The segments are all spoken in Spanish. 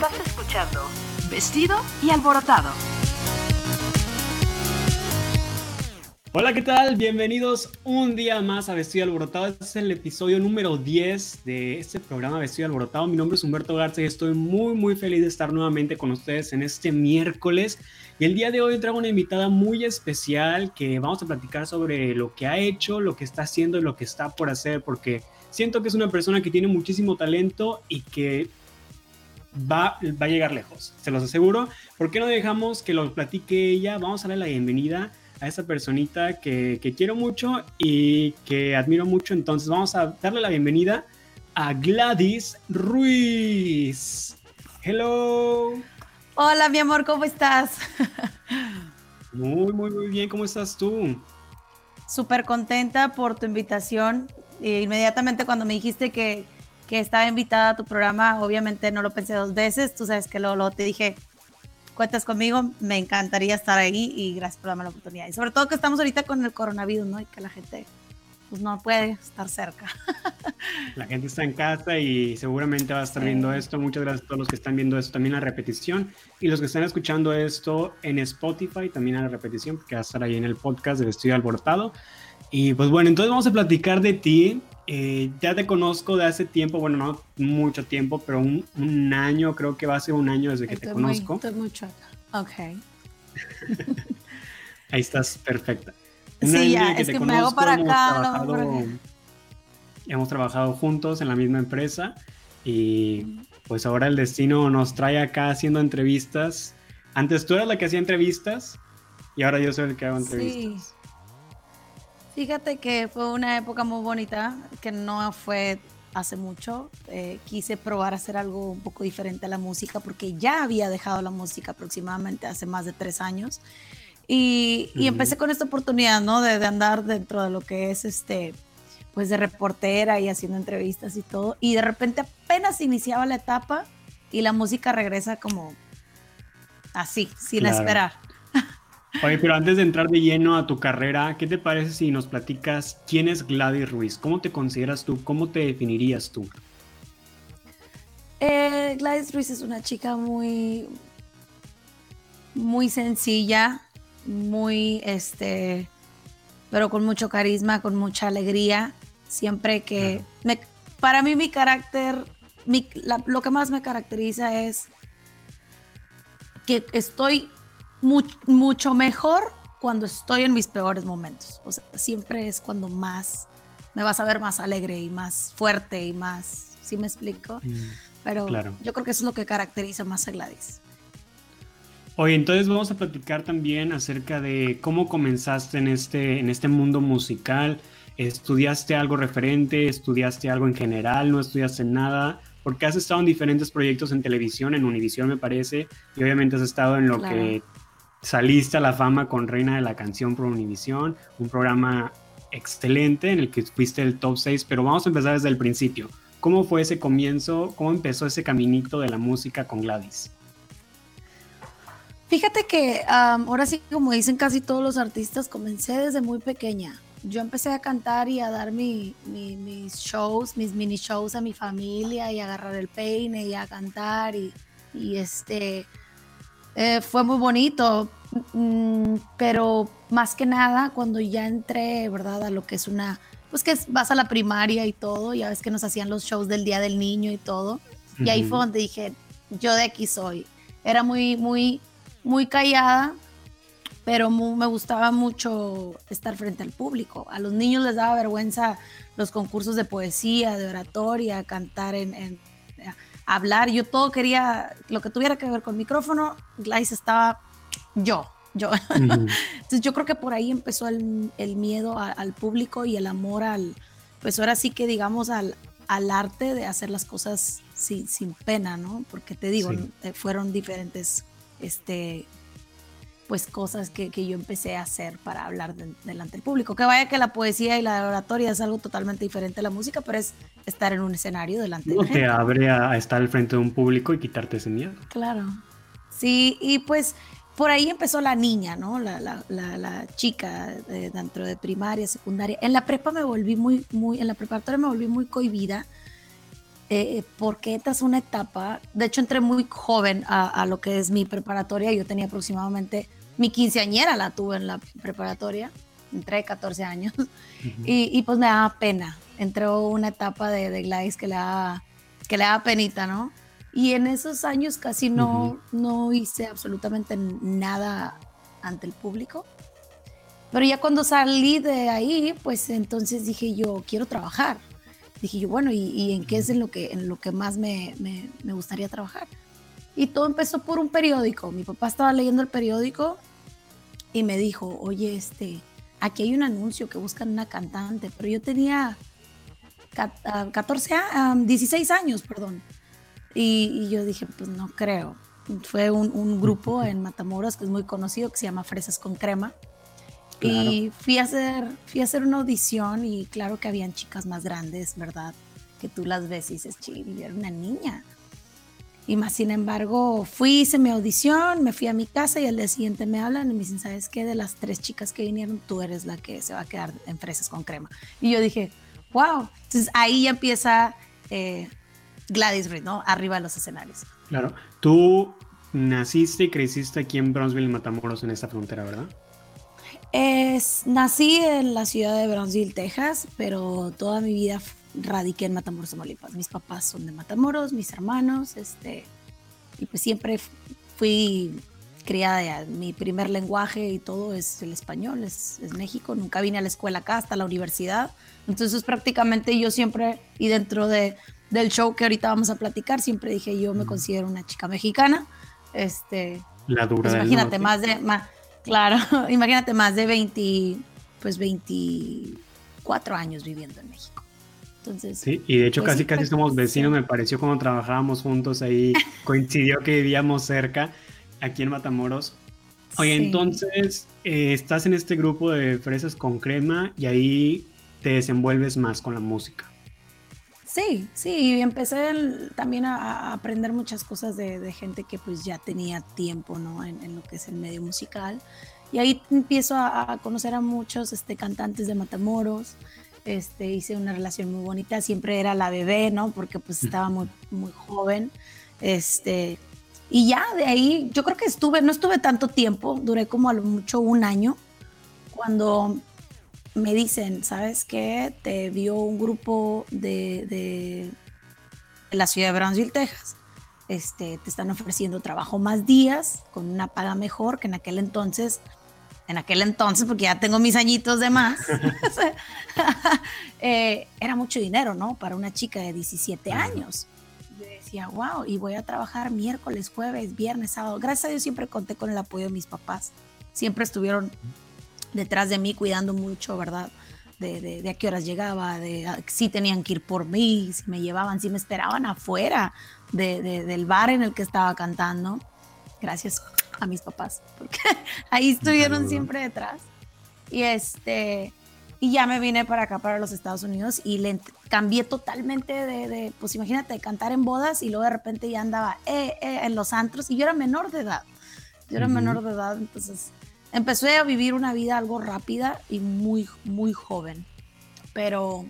Estás escuchando Vestido y Alborotado. Hola, ¿qué tal? Bienvenidos un día más a Vestido Alborotado. Este es el episodio número 10 de este programa Vestido Alborotado. Mi nombre es Humberto Garza y estoy muy, muy feliz de estar nuevamente con ustedes en este miércoles. Y el día de hoy traigo una invitada muy especial que vamos a platicar sobre lo que ha hecho, lo que está haciendo y lo que está por hacer, porque siento que es una persona que tiene muchísimo talento y que va, va a llegar lejos, se los aseguro. ¿Por qué no dejamos que lo platique ella? Vamos a darle la bienvenida a esa personita que, que, quiero mucho y que admiro mucho. Entonces vamos a darle la bienvenida a Gladys Ruiz. Hello. Hola, mi amor, ¿cómo estás? Muy, muy, muy bien. ¿Cómo estás tú? Súper contenta por tu invitación. E inmediatamente cuando me dijiste que, que, estaba invitada a tu programa, obviamente no lo pensé dos veces. Tú sabes que luego, luego te dije, cuentas conmigo, me encantaría estar ahí y gracias por darme la oportunidad. Y sobre todo que estamos ahorita con el coronavirus, ¿no? Y que la gente pues no puede estar cerca. La gente está en casa y seguramente va a estar sí. viendo esto. Muchas gracias a todos los que están viendo esto también la repetición y los que están escuchando esto en Spotify también a la repetición porque va a estar ahí en el podcast del Estudio Alborotado. Y pues bueno, entonces vamos a platicar de ti. Eh, ya te conozco de hace tiempo, bueno, no mucho tiempo, pero un, un año, creo que va a ser un año desde que estoy te conozco. Muy, estoy mucho. Ok. Ahí estás perfecta. Un sí, ya, que es que conozco, me hago para hemos acá. Trabajado, para acá. hemos trabajado juntos en la misma empresa y pues ahora el destino nos trae acá haciendo entrevistas. Antes tú eras la que hacía entrevistas y ahora yo soy el que hago entrevistas. Sí. Fíjate que fue una época muy bonita, que no fue hace mucho. Eh, quise probar a hacer algo un poco diferente a la música porque ya había dejado la música aproximadamente hace más de tres años. Y, y empecé con esta oportunidad, ¿no? De, de, andar dentro de lo que es este, pues de reportera y haciendo entrevistas y todo. Y de repente apenas iniciaba la etapa y la música regresa como así, sin claro. esperar. Oye, pero antes de entrar de lleno a tu carrera, ¿qué te parece si nos platicas quién es Gladys Ruiz? ¿Cómo te consideras tú? ¿Cómo te definirías tú? Eh, Gladys Ruiz es una chica muy, muy sencilla, muy, este, pero con mucho carisma, con mucha alegría. Siempre que, me, para mí mi carácter, mi, la, lo que más me caracteriza es que estoy much, mucho mejor cuando estoy en mis peores momentos. O sea, siempre es cuando más me vas a ver más alegre y más fuerte y más, ¿sí me explico? Mm, pero claro. yo creo que eso es lo que caracteriza más a Gladys. Oye, entonces vamos a platicar también acerca de cómo comenzaste en este, en este mundo musical. ¿Estudiaste algo referente? ¿Estudiaste algo en general? ¿No estudiaste nada? Porque has estado en diferentes proyectos en televisión, en Univisión me parece, y obviamente has estado en lo claro. que saliste a la fama con Reina de la Canción por Univisión, un programa excelente en el que fuiste el top 6, pero vamos a empezar desde el principio. ¿Cómo fue ese comienzo? ¿Cómo empezó ese caminito de la música con Gladys? Fíjate que ahora sí, como dicen casi todos los artistas, comencé desde muy pequeña. Yo empecé a cantar y a dar mi, mi, mis shows, mis mini shows a mi familia y a agarrar el peine y a cantar y, y este eh, fue muy bonito, mm, pero más que nada cuando ya entré, ¿verdad? A lo que es una, pues que vas a la primaria y todo, ya ves que nos hacían los shows del Día del Niño y todo, uh -huh. y ahí fue donde dije, yo de aquí soy. Era muy, muy, muy callada, pero muy, me gustaba mucho estar frente al público. A los niños les daba vergüenza los concursos de poesía, de oratoria, cantar en, en hablar. Yo todo quería, lo que tuviera que ver con micrófono, Gladys estaba yo, yo. Uh -huh. Entonces yo creo que por ahí empezó el, el miedo a, al público y el amor al, pues ahora sí que digamos al, al arte de hacer las cosas sin, sin pena, ¿no? Porque te digo, sí. Fueron diferentes, este, pues cosas que, que, yo empecé a hacer para hablar de, delante del público. Que vaya que la poesía y la oratoria es algo totalmente diferente a la música, pero es estar en un escenario delante no de la gente. te abre a estar al frente de un público y quitarte ese miedo. Claro. Sí, y pues por ahí empezó la niña, ¿no? La, la, la, la chica de, dentro de primaria, secundaria. En la prepa me volví muy, muy, en la preparatoria me volví muy cohibida eh, porque esta es una etapa, de hecho entré muy joven a, lo que es mi preparatoria, yo tenía aproximadamente, mi quinceañera la tuve en la preparatoria, entré 14 años, y, pues me daba pena, entró una etapa de, de Gladys que le da, que le da penita, ¿no? Y en esos años casi no, no hice absolutamente nada ante el público. Pero ya cuando salí de ahí, pues entonces dije yo, quiero trabajar. Dije yo, bueno, ¿y, en qué es en lo que, en lo que más me, me, me, gustaría trabajar? Y todo empezó por un periódico. Mi papá estaba leyendo el periódico y me dijo, oye, este, aquí hay un anuncio que buscan una cantante, pero yo tenía 14, 16 años, perdón. Y, y yo dije, pues no creo. Fue un, un grupo en Matamoros que es muy conocido, que se llama Fresas con Crema y fui a, hacer, fui a hacer una audición y claro que habían chicas más grandes, ¿verdad? Que tú las ves y dices, chile, era una niña. Y más sin embargo, fui, hice mi audición, me fui a mi casa y al día siguiente me hablan y me dicen, ¿sabes qué? De las tres chicas que vinieron, tú eres la que se va a quedar en fresas con crema. Y yo dije, wow. Entonces ahí ya empieza eh, Gladys Reed, ¿no? Arriba de los escenarios. Claro. Tú naciste y creciste aquí en Brownsville, Matamoros, en esta frontera, ¿verdad? Es, nací en la ciudad de Brownsville, Texas, pero toda mi vida radiqué en Matamoros, Tamaulipas. Mis papás son de Matamoros, mis hermanos, este, y pues siempre fui criada, mi primer lenguaje y todo es el español, es, es, México. Nunca vine a la escuela acá, hasta la universidad. Entonces prácticamente yo siempre, y dentro de, del show que ahorita vamos a platicar, siempre dije yo me considero una chica mexicana. Este, la dura pues imagínate, más de... Más, Claro, imagínate más de 20, pues 24 años viviendo en México. Entonces, sí, y de hecho pues casi casi somos vecinos, me pareció cuando trabajábamos juntos ahí, coincidió que vivíamos cerca, aquí en Matamoros. Oye, entonces eh, estás en este grupo de fresas con crema y ahí te desenvuelves más con la música. Sí, sí, y empecé también a, aprender muchas cosas de, gente que pues ya tenía tiempo, ¿no? En, lo que es el medio musical. Y ahí empiezo a, conocer a muchos este, cantantes de Matamoros. Este, hice una relación muy bonita, siempre era la bebé, ¿no? Porque pues estaba muy, muy joven. Este, y ya de ahí, yo creo que estuve, no estuve tanto tiempo, duré como a lo mucho un año, cuando me dicen, ¿sabes qué? Te vio un grupo de, de, la ciudad de Brownsville, Texas. Este, te están ofreciendo trabajo más días con una paga mejor que en aquel entonces. En aquel entonces, porque ya tengo mis añitos de más, eh, era mucho dinero, ¿no? Para una chica de 17 años. Yo decía, wow, y voy a trabajar miércoles, jueves, viernes, sábado. Gracias a Dios siempre conté con el apoyo de mis papás. Siempre estuvieron detrás de mí cuidando mucho, ¿verdad? De, de, a qué horas llegaba, de si tenían que ir por mí, si me llevaban, si me esperaban afuera de, del bar en el que estaba cantando. Gracias a mis papás, porque ahí estuvieron siempre detrás. Y este, y ya me vine para acá, para los Estados Unidos, y le cambié totalmente de, pues imagínate, cantar en bodas y luego de repente ya andaba eh, eh, en los antros y yo era menor de edad. Yo era menor de edad, entonces empecé a vivir una vida algo rápida y muy, muy joven. Pero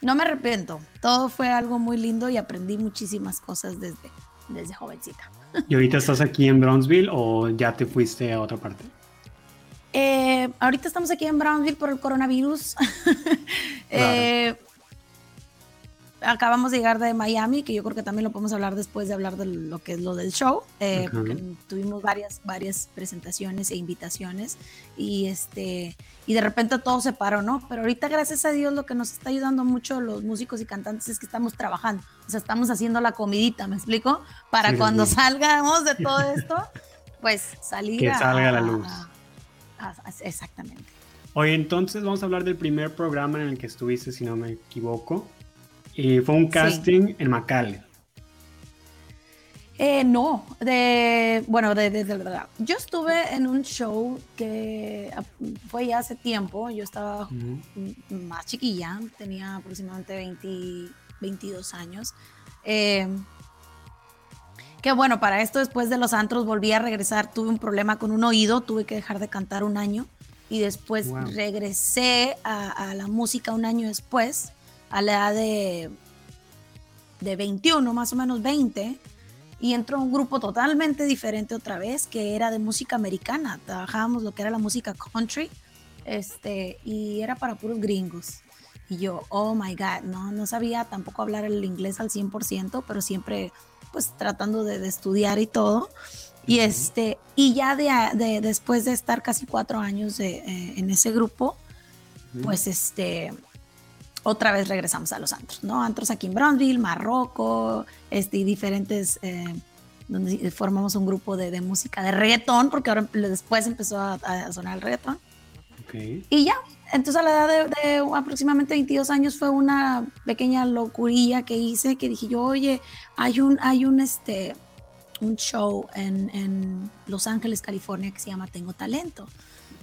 no me arrepiento. Todo fue algo muy lindo y aprendí muchísimas cosas desde, desde jovencita. ¿Y ahorita estás aquí en Brownsville o ya te fuiste a otra parte? Eh, ahorita estamos aquí en Brownsville por el coronavirus. eh, acabamos de llegar de Miami, que yo creo que también lo podemos hablar después de hablar de lo que es lo del show, eh, porque tuvimos varias, varias presentaciones e invitaciones y este y de repente todo se paró, ¿no? Pero ahorita gracias a Dios lo que nos está ayudando mucho los músicos y cantantes es que estamos trabajando, o sea, estamos haciendo la comidita, ¿me explico? Para cuando salgamos de todo esto, pues salir que salga a, la luz. exactamente. Oye, entonces vamos a hablar del primer programa en el que estuviste, si no me equivoco. Y fue un casting en McAllen. Eh, no, de, bueno, de, verdad. Yo estuve en un show que ah, fue ya hace tiempo, yo estaba más chiquilla, tenía aproximadamente 20, 22 años. Eh, que bueno, para esto después de los antros volví a regresar, tuve un problema con un oído, tuve que dejar de cantar un año. Y después regresé a, a, la música un año después a la edad de de 21, más o menos 20, y entró a un grupo totalmente diferente otra vez, que era de música americana. Trabajábamos lo que era la música country, este, y era para puros gringos. Y yo, oh my God, no, no sabía tampoco hablar el inglés al 100%, pero siempre pues tratando de, estudiar y todo. Y, este, y ya de, después de estar casi cuatro años eh, en ese grupo, pues este, otra vez regresamos a los antros, ¿no? Antros aquí en Brownsville, Marroco, este, y diferentes, eh, donde formamos un grupo de, música de reggaetón, porque ahora después empezó a, sonar el reggaetón. Y ya, entonces a la edad de, aproximadamente 22 años fue una pequeña locurilla que hice, que dije yo, oye, hay un, hay un, este, un show en, en Los Ángeles, California, que se llama Tengo Talento.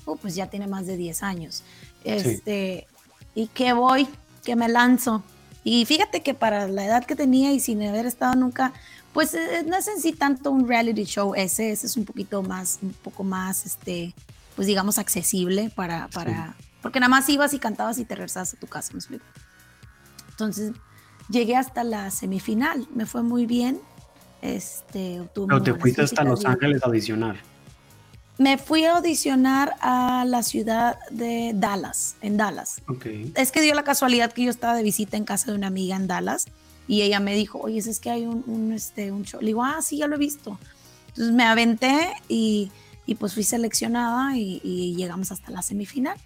Oh, pues ya tiene más de 10 años. Este, Y que voy, que me lanzo. Y fíjate que para la edad que tenía y sin haber estado nunca, pues eh, no es en sí tanto un reality show ese, ese es un poquito más, un poco más, este, pues digamos, accesible para, para, porque nada más ibas y cantabas y te regresabas a tu casa, ¿me explico? Entonces, llegué hasta la semifinal, me fue muy bien. Este, Pero te fuiste hasta Los Ángeles a audicionar. Me fui a audicionar a la ciudad de Dallas, en Dallas. Okay. Es que dio la casualidad que yo estaba de visita en casa de una amiga en Dallas y ella me dijo, oye, es que hay un, este, un show. Le digo, ah, sí, ya lo he visto. Entonces me aventé y, y pues fui seleccionada y, y, llegamos hasta la semifinal.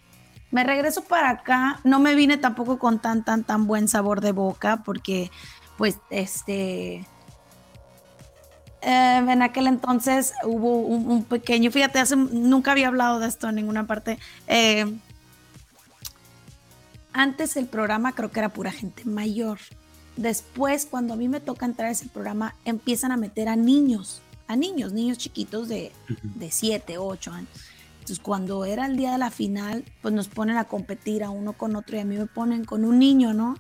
Me regreso para acá, no me vine tampoco con tan, tan, tan buen sabor de boca porque pues este... Eh, en aquel entonces hubo un, pequeño, fíjate, hace, nunca había hablado de esto en ninguna parte. Eh, antes el programa creo que era pura gente mayor. Después, cuando a mí me toca entrar a ese programa, empiezan a meter a niños, a niños, niños chiquitos de, de 7, 8 años. Entonces, cuando era el día de la final, pues nos ponen a competir a uno con otro y a mí me ponen con un niño, ¿no?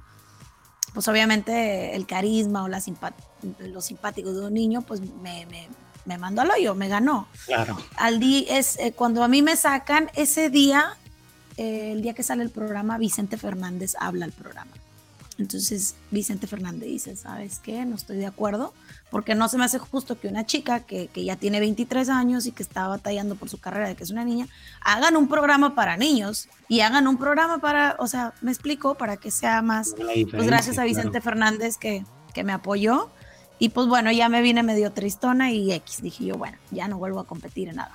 Pues obviamente el carisma o la los simpáticos de un niño, pues me, me, me mandó al hoyo, me ganó. Claro. Al día, es, eh, cuando a mí me sacan, ese día, eh, el día que sale el programa, Vicente Fernández habla al programa. Entonces Vicente Fernández dice, ¿sabes qué? No estoy de acuerdo, porque no se me hace justo que una chica que, que, ya tiene 23 años y que está batallando por su carrera de que es una niña, hagan un programa para niños y hagan un programa para, o sea, me explico, para que sea más, pues gracias a Vicente Fernández que, que me apoyó. Y pues bueno, ya me vine medio tristona y X, dije yo, bueno, ya no vuelvo a competir en nada.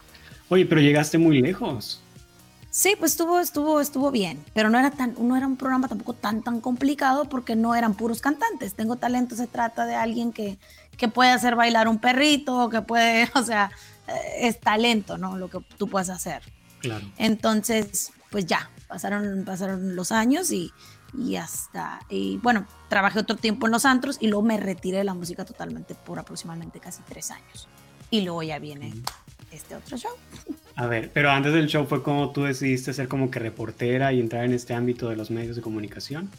Oye, pero llegaste muy lejos. Sí, pues estuvo, estuvo, estuvo bien, pero no era tan, no era un programa tampoco tan, tan complicado porque no eran puros cantantes. Tengo talento, se trata de alguien que, que puede hacer bailar un perrito, que puede, o sea, eh, es talento, ¿no? Lo que tú puedes hacer. Claro. Entonces, pues ya, pasaron, pasaron los años y, y hasta, y bueno, trabajé otro tiempo en los antros y luego me retiré de la música totalmente por aproximadamente casi tres años. Y luego ya viene este otro show. A ver, pero antes del show fue como tú decidiste ser como que reportera y entrar en este ámbito de los medios de comunicación.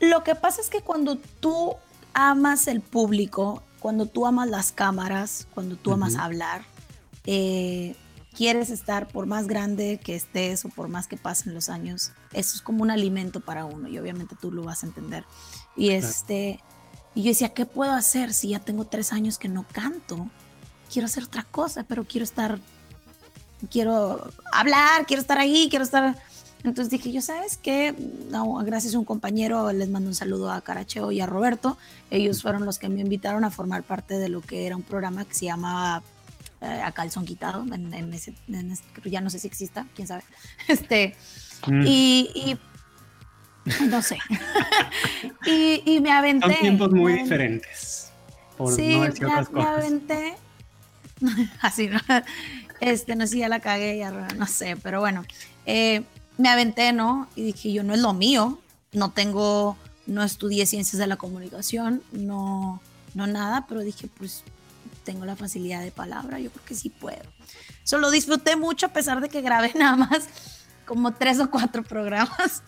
Lo que pasa es que cuando tú amas el público, cuando tú amas las cámaras, cuando tú amas hablar, eh, quieres estar por más grande que estés o por más que pasen los años, eso es como un alimento para uno y obviamente tú lo vas a entender. Y este, y yo decía, ¿qué puedo hacer si ya tengo tres años que no canto? Quiero hacer otra cosa, pero quiero estar quiero hablar, quiero estar ahí, quiero estar... Entonces dije, yo sabes qué, no, gracias a un compañero, les mando un saludo a Caracheo y a Roberto, ellos fueron los que me invitaron a formar parte de lo que era un programa que se llamaba eh, A Calzón Quitado, en, ese, ya no sé si exista, quién sabe. Este, mm. y, no sé. y, me aventé. Son tiempos muy diferentes. Por sí, no decir otras cosas. me aventé. Así, ¿no? Este, no sé si ya la cagué, ya no sé, pero bueno, eh, me aventé, ¿no? Y dije, yo no es lo mío, no tengo, no estudié ciencias de la comunicación, no, no nada, pero dije, pues tengo la facilidad de palabra, yo creo que sí puedo. Solo disfruté mucho a pesar de que grabé nada más como tres o cuatro programas.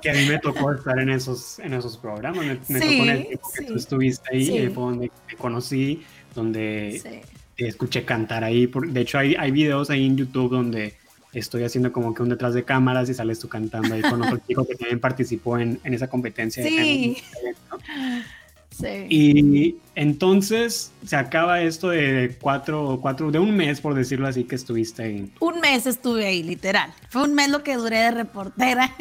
Que a mí me tocó estar en esos, en esos programas, me, tocó en el tiempo que tú estuviste ahí, sí. fue donde te conocí, donde escuché cantar ahí. De hecho, hay, hay videos ahí en YouTube donde estoy haciendo como que un detrás de cámaras y sales tú cantando ahí con otro chico que también participó en, en esa competencia. Sí. Sí. Y entonces se acaba esto de cuatro, cuatro, de un mes, por decirlo así, que estuviste ahí. Un mes estuve ahí, literal. Fue un mes lo que duré de reportera.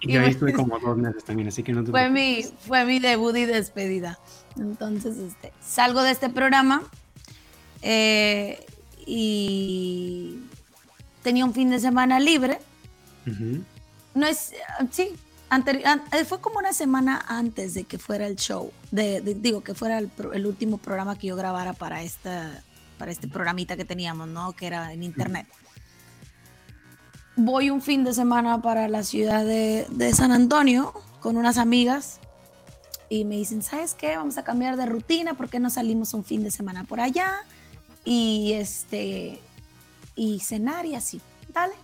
y yo ahí estuve como dos meses también, así que no te fue mi Fue mi debut y despedida. Entonces, este, salgo de este programa eh, y tenía un fin de semana libre. No es, sí, eh, fue como una semana antes de que fuera el show, de, digo, que fuera el, último programa que yo grabara para, esta, para este programita que teníamos, ¿no? Que era en internet. Voy un fin de semana para la ciudad de, de San Antonio con unas amigas y me dicen, ¿sabes qué? Vamos a cambiar de rutina, ¿por qué no salimos un fin de semana por allá? Y este, y cenar y así, dale.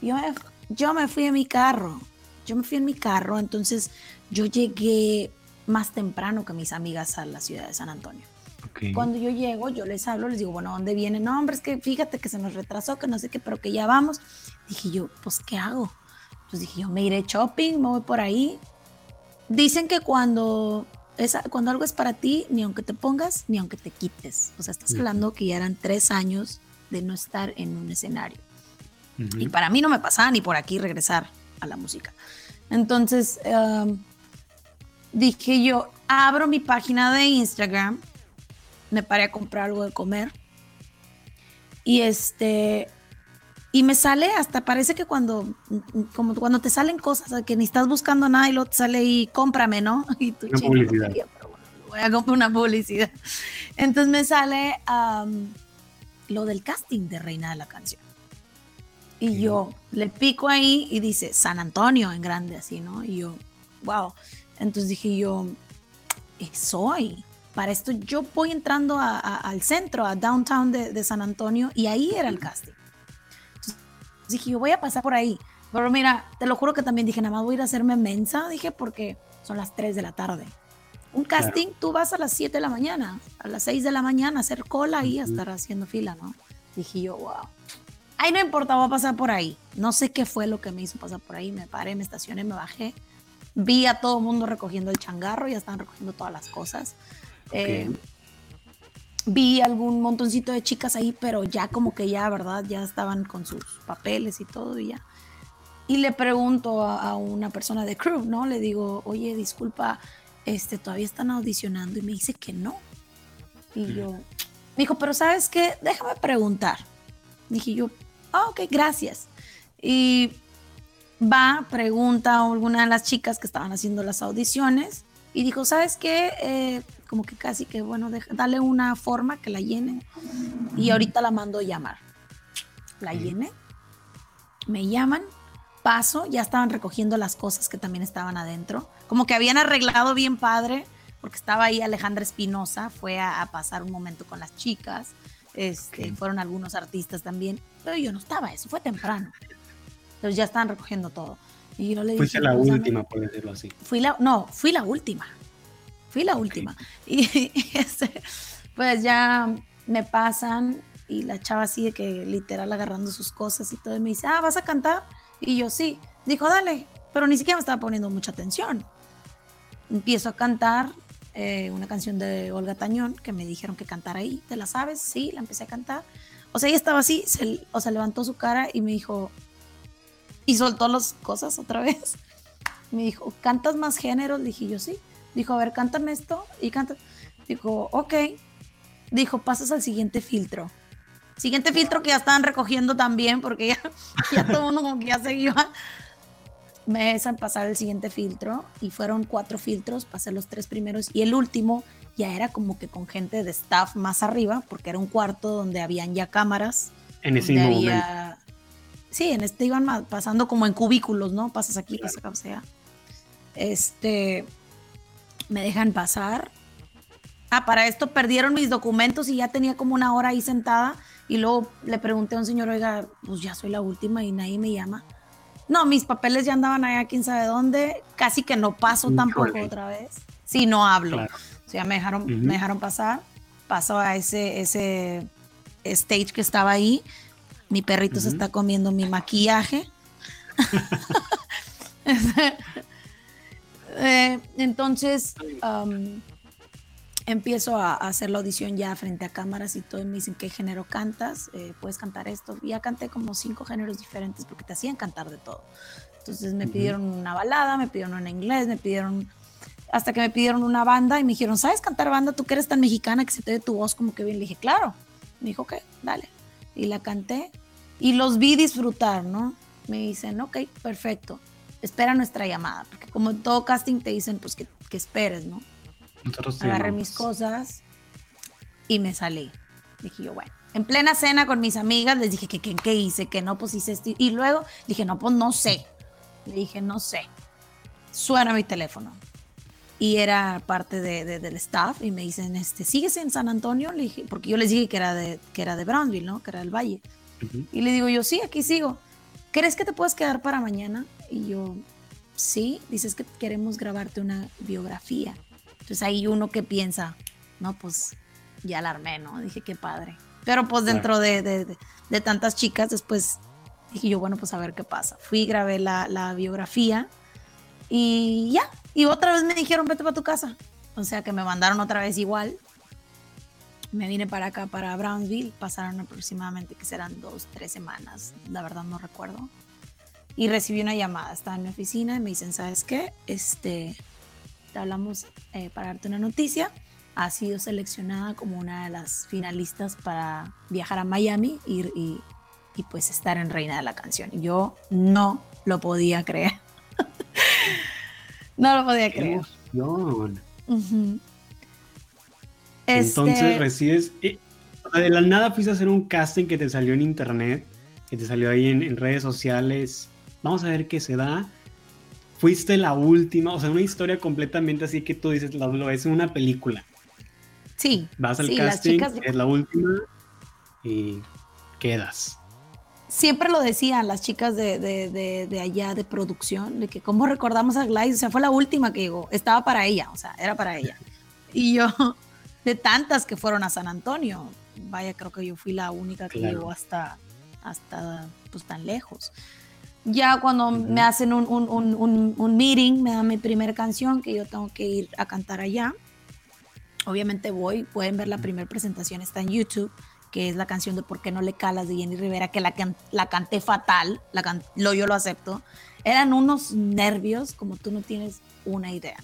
yo, me, yo me fui en mi carro, yo me fui en mi carro, entonces yo llegué más temprano que mis amigas a la ciudad de San Antonio. Cuando yo llego, yo les hablo, les digo, bueno, ¿dónde vienen? No, hombre, es que fíjate que se nos retrasó, que no sé qué, pero que ya vamos. Dije yo, pues, ¿qué hago? Pues dije yo, me iré shopping, me voy por ahí, Dicen que cuando, es, cuando algo es para ti, ni aunque te pongas, ni aunque te quites. O sea, estás hablando que ya eran tres años de no estar en un escenario. Y para mí no me pasaba ni por aquí regresar a la música. Entonces, dije yo, abro mi página de Instagram, me paré a comprar algo de comer. Y este, y me sale hasta, parece que cuando, como cuando te salen cosas que ni estás buscando nada y luego te sale y cómprame, ¿no? Y tú, una publicidad. voy a comprar una publicidad. Entonces me sale lo del casting de Reina de la Canción. Y yo le pico ahí y dice San Antonio en grande, así, ¿no? Y yo, wow. Entonces dije yo, soy. Para esto yo voy entrando al centro, a downtown de, de San Antonio, y ahí era el casting dije, yo voy a pasar por ahí. Pero mira, te lo juro que también dije, nada más voy a ir a hacerme mensa, dije, porque son las 3 de la tarde. Un casting, tú vas a las 7 de la mañana, a las 6 de la mañana, a hacer cola y a estar haciendo fila, ¿no? Dije yo, wow. Ahí no importa, voy a pasar por ahí. No sé qué fue lo que me hizo pasar por ahí. Me paré, me estacioné, me bajé. Vi a todo el mundo recogiendo el changarro, ya estaban recogiendo todas las cosas. Eh, vi algún montoncito de chicas ahí, pero ya como que ya, ¿verdad? Ya estaban con sus papeles y todo y ya. Y le pregunto a, una persona de crew, ¿no? Le digo, oye, disculpa, este, todavía están audicionando y me dice que no. Y yo, me dijo, pero ¿sabes qué? Déjame preguntar. Dije yo, ah, ok, gracias. Y va, pregunta a alguna de las chicas que estaban haciendo las audiciones y dijo, ¿sabes qué? Eh, como que casi que, bueno, dale una forma que la llene y ahorita la mando a llamar. La llené, me llaman, paso, ya estaban recogiendo las cosas que también estaban adentro, como que habían arreglado bien padre, porque estaba ahí Alejandra Espinosa, fue a, pasar un momento con las chicas, este, fueron algunos artistas también, pero yo no estaba, eso fue temprano. Entonces ya estaban recogiendo todo. Y yo le Fuiste la pues, última, por decirlo así. Fui la, no, fui la última. Fui la última. Y, este, pues ya me pasan y la chava así de que literal agarrando sus cosas y todo, y me dice, ah, ¿vas a cantar? Y yo sí. Dijo, dale, pero ni siquiera me estaba poniendo mucha atención. Empiezo a cantar eh, una canción de Olga Tañón que me dijeron que cantara ahí. ¿Te la sabes? Sí, la empecé a cantar. O sea, ella estaba así, o sea, levantó su cara y me dijo, y soltó las cosas otra vez. Me dijo, ¿cantas más géneros? dije yo, sí. Dijo, a ver, cántame esto y canta. Dijo, ok. Dijo, pasas al siguiente filtro. Siguiente filtro que ya estaban recogiendo también, porque ya, ya todo el como que ya se. Me dejan pasar el siguiente filtro y fueron cuatro filtros, pasé los tres primeros y el último ya era como que con gente de staff más arriba, porque era un cuarto donde habían ya cámaras. En ese momento. Sí, en este iban pasando como en cubículos, ¿no? Pasas aquí, pasas acá, o sea. Este, me dejan pasar. Ah, para esto perdieron mis documentos y ya tenía como una hora ahí sentada. Y luego le pregunté a un señor, oiga, pues ya soy la última y nadie me llama. No, mis papeles ya andaban allá, quién sabe dónde. Casi que no paso tampoco otra vez. Sí, no hablo. O sea, me dejaron, me dejaron pasar. Paso a ese, ese stage que estaba ahí. Mi perrito se está comiendo mi maquillaje. Eh, entonces, empiezo a, hacer la audición ya frente a cámaras y todo, y me dicen, ¿qué género cantas? Eh, ¿Puedes cantar esto? Y ya canté como cinco géneros diferentes porque te hacían cantar de todo. Entonces me pidieron una balada, me pidieron una inglés, me pidieron, hasta que me pidieron una banda y me dijeron, ¿sabes cantar banda? Tú que eres tan mexicana que se te ve tu voz como que bien. Le dije, claro. Me dijo, ok, dale. Y la canté y los vi disfrutar, ¿no? Me dicen, ok, perfecto. Espera nuestra llamada, porque como en todo casting te dicen, pues que, que esperes, ¿no? Agarré mis cosas y me salí. Dije yo, bueno. En plena cena con mis amigas les dije que qué hice, que no, pues hice esto. Y luego dije, no, pues no sé. Le dije, no sé. Suena mi teléfono. Y era parte de, del staff y me dicen, este, ¿sigues en San Antonio? Le dije, porque yo les dije que era de, que era de Brownsville, ¿no? Que era del Valle. Y le digo yo, sí, aquí sigo. ¿Crees que te puedes quedar para mañana? Y yo, sí. Dices que queremos grabarte una biografía. Entonces ahí uno que piensa, no, pues ya la armé, ¿no? Dije, qué padre. Pero pues dentro de, de, tantas chicas, después dije yo, bueno, pues a ver qué pasa. Fui, grabé la, la biografía y ya. Y otra vez me dijeron, vete para tu casa. O sea que me mandaron otra vez igual. Me vine para acá, para Brownsville. Pasaron aproximadamente, que serán dos, tres semanas. La verdad no recuerdo. Y recibí una llamada. Estaba en mi oficina y me dicen, ¿sabes qué? Este, te hablamos eh, para darte una noticia. Ha sido seleccionada como una de las finalistas para viajar a Miami y, y, pues estar en Reina de la Canción. Yo no lo podía creer. no lo podía creer. Entonces este recibes, eh, de la nada fuiste a hacer un casting que te salió en internet, que te salió ahí en, en redes sociales. Vamos a ver qué se da fuiste la última, o sea, una historia completamente así que tú dices, lo, en una película. Sí. Vas al casting, es la última y quedas. Siempre lo decían las chicas de, de, de, allá de producción, de que cómo recordamos a Gladys, o sea, fue la última que llegó, estaba para ella, o sea, era para ella. Y yo, de tantas que fueron a San Antonio, vaya, creo que yo fui la única que llegó hasta, hasta pues tan lejos. Ya cuando me hacen un, un, un, un, meeting, me dan mi primera canción que yo tengo que ir a cantar allá. Obviamente voy, pueden ver la primera presentación, está en YouTube, que es la canción de ¿Por qué no le calas? de Jenny Rivera, que la, la canté fatal, la lo, yo lo acepto. Eran unos nervios como tú no tienes una idea.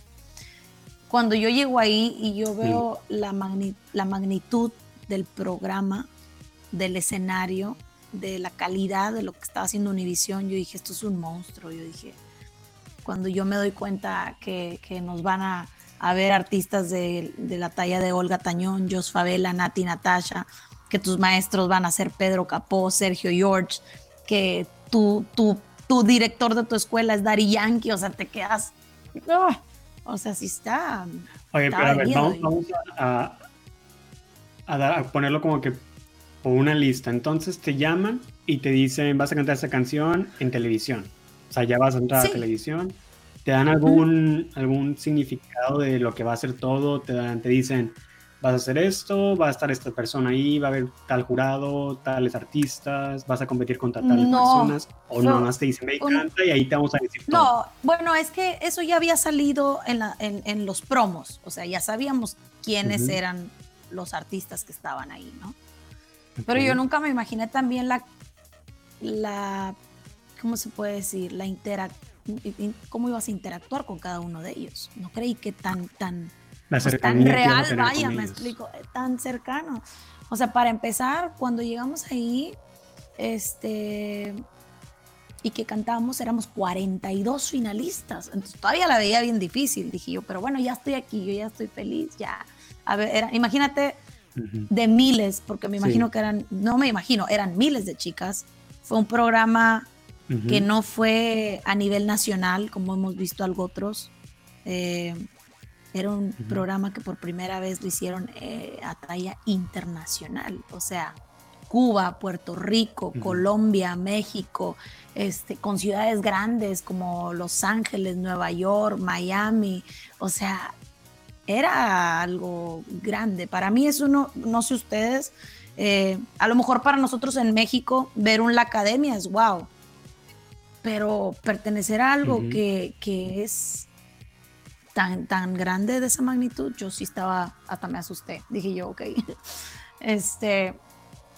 Cuando yo llego ahí y yo veo la, la magnitud del programa, del escenario, de la calidad de lo que estaba haciendo Univision, yo dije, esto es un monstruo. Yo dije, cuando yo me doy cuenta que, que nos van a, a ver artistas de, de, la talla de Olga Tañón, Jos Favela, Nati Natasha, que tus maestros van a ser Pedro Capó, Sergio George, que tu, tu, tu director de tu escuela es Dari Yankee, o sea, te quedas. ¡ah! o sea, sí está. Oye, pero a ver, vamos, a, a, a ponerlo como que o una lista. Entonces te llaman y te dicen, vas a cantar esa canción en televisión. O sea, ya vas a entrar a televisión. ¿Te dan algún, algún significado de lo que va a ser todo? Te, dan, te dicen, vas a hacer esto, va a estar esta persona ahí, va a haber tal jurado, tales artistas, vas a competir contra tales personas, o no, más te dicen, me encanta y ahí te vamos a decir todo. No, bueno, es que eso ya había salido en, la, en, en los promos, o sea, ya sabíamos quiénes eran los artistas que estaban ahí, ¿no? Pero yo nunca me imaginé también la, la, ¿cómo se puede decir? La interac cómo ibas a interactuar con cada uno de ellos. No creí que tan, tan, pues, tan real, vaya, me explico, eh, tan cercano. O sea, para empezar, cuando llegamos ahí, este, y que cantábamos, éramos 42 finalistas. Entonces todavía la veía bien difícil, dije yo, pero bueno, ya estoy aquí, yo ya estoy feliz, ya. A ver, era, imagínate de miles, porque me imagino que eran, no me imagino, eran miles de chicas. Fue un programa que no fue a nivel nacional, como hemos visto algo otros. Eh, era un programa que por primera vez lo hicieron eh, a talla internacional, o sea, Cuba, Puerto Rico, Colombia, México, este, con ciudades grandes como Los Ángeles, Nueva York, Miami, o sea, era algo grande. Para mí eso no, no sé ustedes, eh, a lo mejor para nosotros en México ver un La Academia es wow, pero pertenecer a algo que, es tan, tan grande de esa magnitud, yo sí estaba, hasta me asusté. Dije yo, ok, este,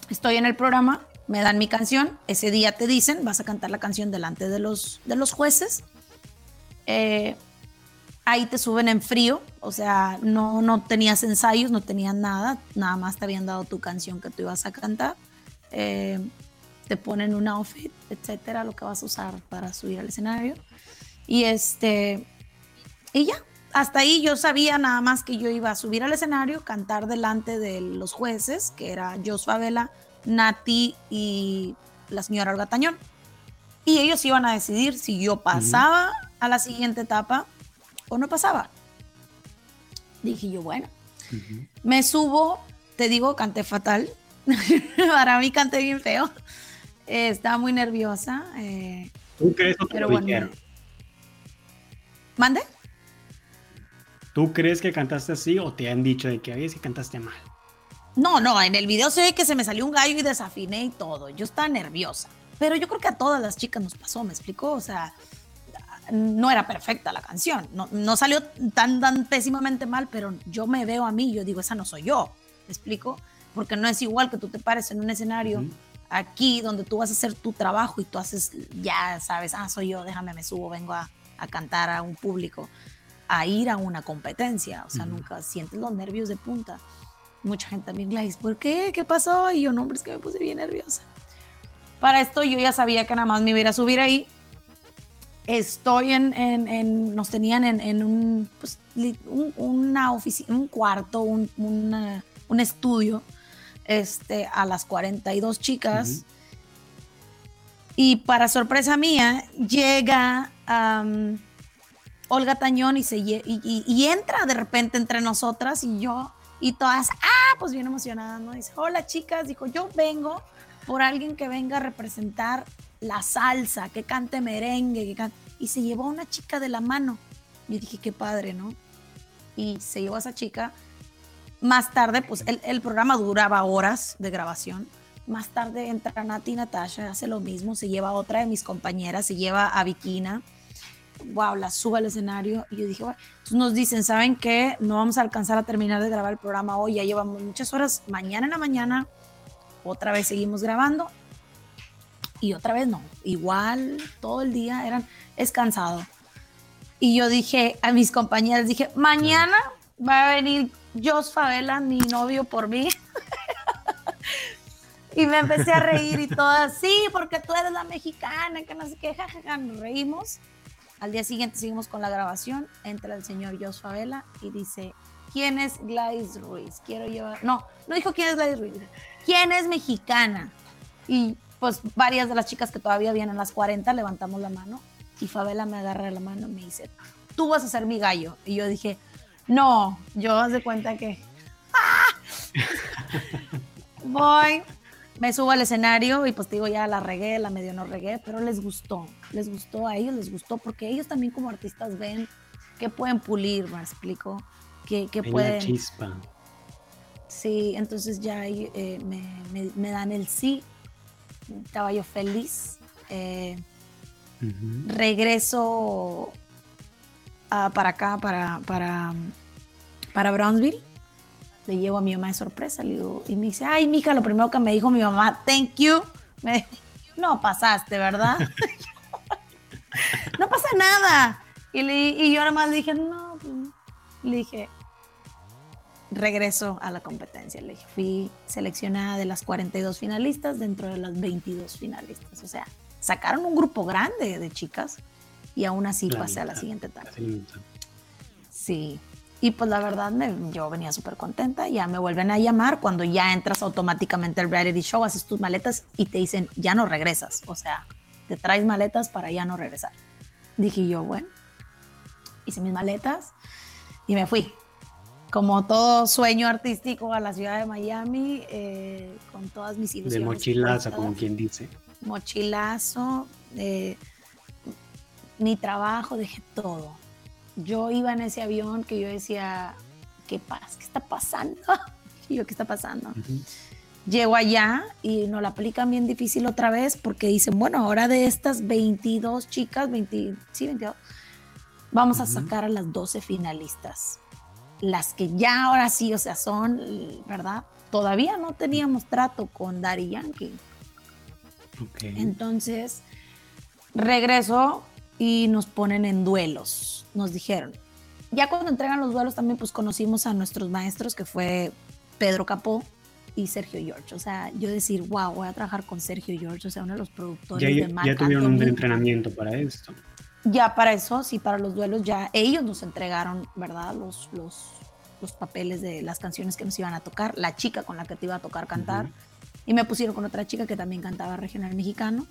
estoy en el programa, me dan mi canción, ese día te dicen, vas a cantar la canción delante de los, de los jueces. Eh, ahí te suben en frío, o sea, no, no tenías ensayos, no tenías nada, nada más te habían dado tu canción que tú ibas a cantar. Eh, te ponen un outfit, etcétera, lo que vas a usar para subir al escenario. Y este, y ya, hasta ahí yo sabía nada más que yo iba a subir al escenario, cantar delante de los jueces, que era Jos Favela, Nati y la señora Olga Tañón. Y ellos iban a decidir si yo pasaba a la siguiente etapa o no pasaba. Dije yo, bueno, me subo, te digo, canté fatal. Para mí canté bien feo. Eh, estaba muy nerviosa. Eh, ¿Tú crees que pero bueno, ¿Mande? ¿Tú crees que cantaste así o te han dicho de que habías que cantaste mal? No, no, en el video se ve que se me salió un gallo y desafiné y todo. Yo estaba nerviosa. Pero yo creo que a todas las chicas nos pasó, ¿me explicó? O sea, no era perfecta la canción. No, no salió tan, tan pésimamente mal, pero yo me veo a mí, yo digo, esa no soy yo. ¿Me explico? Porque no es igual que tú te pares en un escenario aquí donde tú vas a hacer tu trabajo y tú haces, ya sabes, ah, soy yo, déjame, me subo, vengo a, a cantar a un público, a ir a una competencia. O sea, nunca sientes los nervios de punta mucha gente también dice, ¿por qué? ¿Qué pasó? Y yo, no, hombre, es que me puse bien nerviosa. Para esto yo ya sabía que nada más me iba a subir ahí. Estoy en, en, nos tenían en, en un, pues, una oficina, un cuarto, un, un estudio, este, a las 42 chicas. Y para sorpresa mía, llega Olga Tañón y, se, y, y, entra de repente entre nosotras y yo y todas, ah, pues bien emocionadas, ¿no? Dice, hola chicas, dijo, yo vengo por alguien que venga a representar la salsa, que cante merengue. Y se llevó a una chica de la mano. Yo dije, qué padre, ¿no? Y se llevó a esa chica. Más tarde, pues el, programa duraba horas de grabación. Más tarde entra Nati Natasha, hace lo mismo, se lleva a otra de mis compañeras, se lleva a Vikina wow, la suba al escenario. Y yo dije, bueno, entonces nos dicen, ¿saben qué? No vamos a alcanzar a terminar de grabar el programa hoy, ya llevamos muchas horas. Mañana en la mañana, otra vez seguimos grabando. Y otra vez no, igual todo el día eran, es cansado. Y yo dije a mis compañeras, dije, mañana va a venir Jos Favela, mi novio, por mí. y me empecé a reír y todas, sí, porque tú eres la mexicana, que no sé qué, jajaja, nos reímos. Al día siguiente seguimos con la grabación, entra el señor Jos Favela y dice, ¿quién es Gladys Ruiz? Quiero llevar, no, no dijo quién es Gladys Ruiz, ¿quién es mexicana? Y pues varias de las chicas que todavía vienen a las 40 levantamos la mano y Favela me agarra la mano y me dice, tú vas a ser mi gallo. Y yo dije, no, yo hace cuenta que... Voy, me subo al escenario y pues digo, ya la regué, la medio no regué, pero les gustó, les gustó a ellos, les gustó, porque ellos también como artistas ven que pueden pulir, me explico, que, que pueden... chispa. Sí, entonces ya eh, me, me, dan el sí, estaba yo feliz. Eh, regreso para acá, para, para, para Brownsville le llevo a mi mamá de sorpresa, le digo, y me dice, ay, mija, lo primero que me dijo mi mamá, thank you, me no pasaste, ¿verdad? no pasa nada. Y, le, y yo nada más le dije, no, pues le dije, regreso a la competencia. Le fui seleccionada de las 42 finalistas dentro de las 22 finalistas. O sea, sacaron un grupo grande de chicas y aún así pasé a la siguiente etapa. Sí, y pues la verdad me, yo venía súper contenta, ya me vuelven a llamar cuando ya entras automáticamente al reality show, haces tus maletas y te dicen, ya no regresas, o sea, te traes maletas para ya no regresar. Dije yo, bueno, hice mis maletas y me fui. Como todo sueño artístico a la ciudad de Miami, eh, con todas mis ilusiones. De mochilazo, como quien dice. Mochilazo, eh, mi trabajo, dejé todo yo iba en ese avión que yo decía, ¿qué pasa? ¿Qué está pasando? y yo, ¿qué está pasando? Llego allá y nos la aplican bien difícil otra vez porque dicen, bueno, ahora de estas 22 chicas, 20, sí, 22, vamos a sacar a las 12 finalistas. Las que ya ahora sí, o sea, son, ¿verdad? Todavía no teníamos trato con Daddy Yankee. Entonces, regreso y nos ponen en duelos, nos dijeron. Ya cuando entregan los duelos también pues conocimos a nuestros maestros que fue Pedro Capó y Sergio George. O sea, yo decir, wow, voy a trabajar con Sergio George, o sea, uno de los productores de Marc Ya tuvieron un entrenamiento para esto. Ya para eso, sí, para los duelos ya ellos nos entregaron, ¿verdad? Los, los, los papeles de las canciones que nos iban a tocar, la chica con la que te iba a tocar cantar. Y me pusieron con otra chica que también cantaba regional mexicano.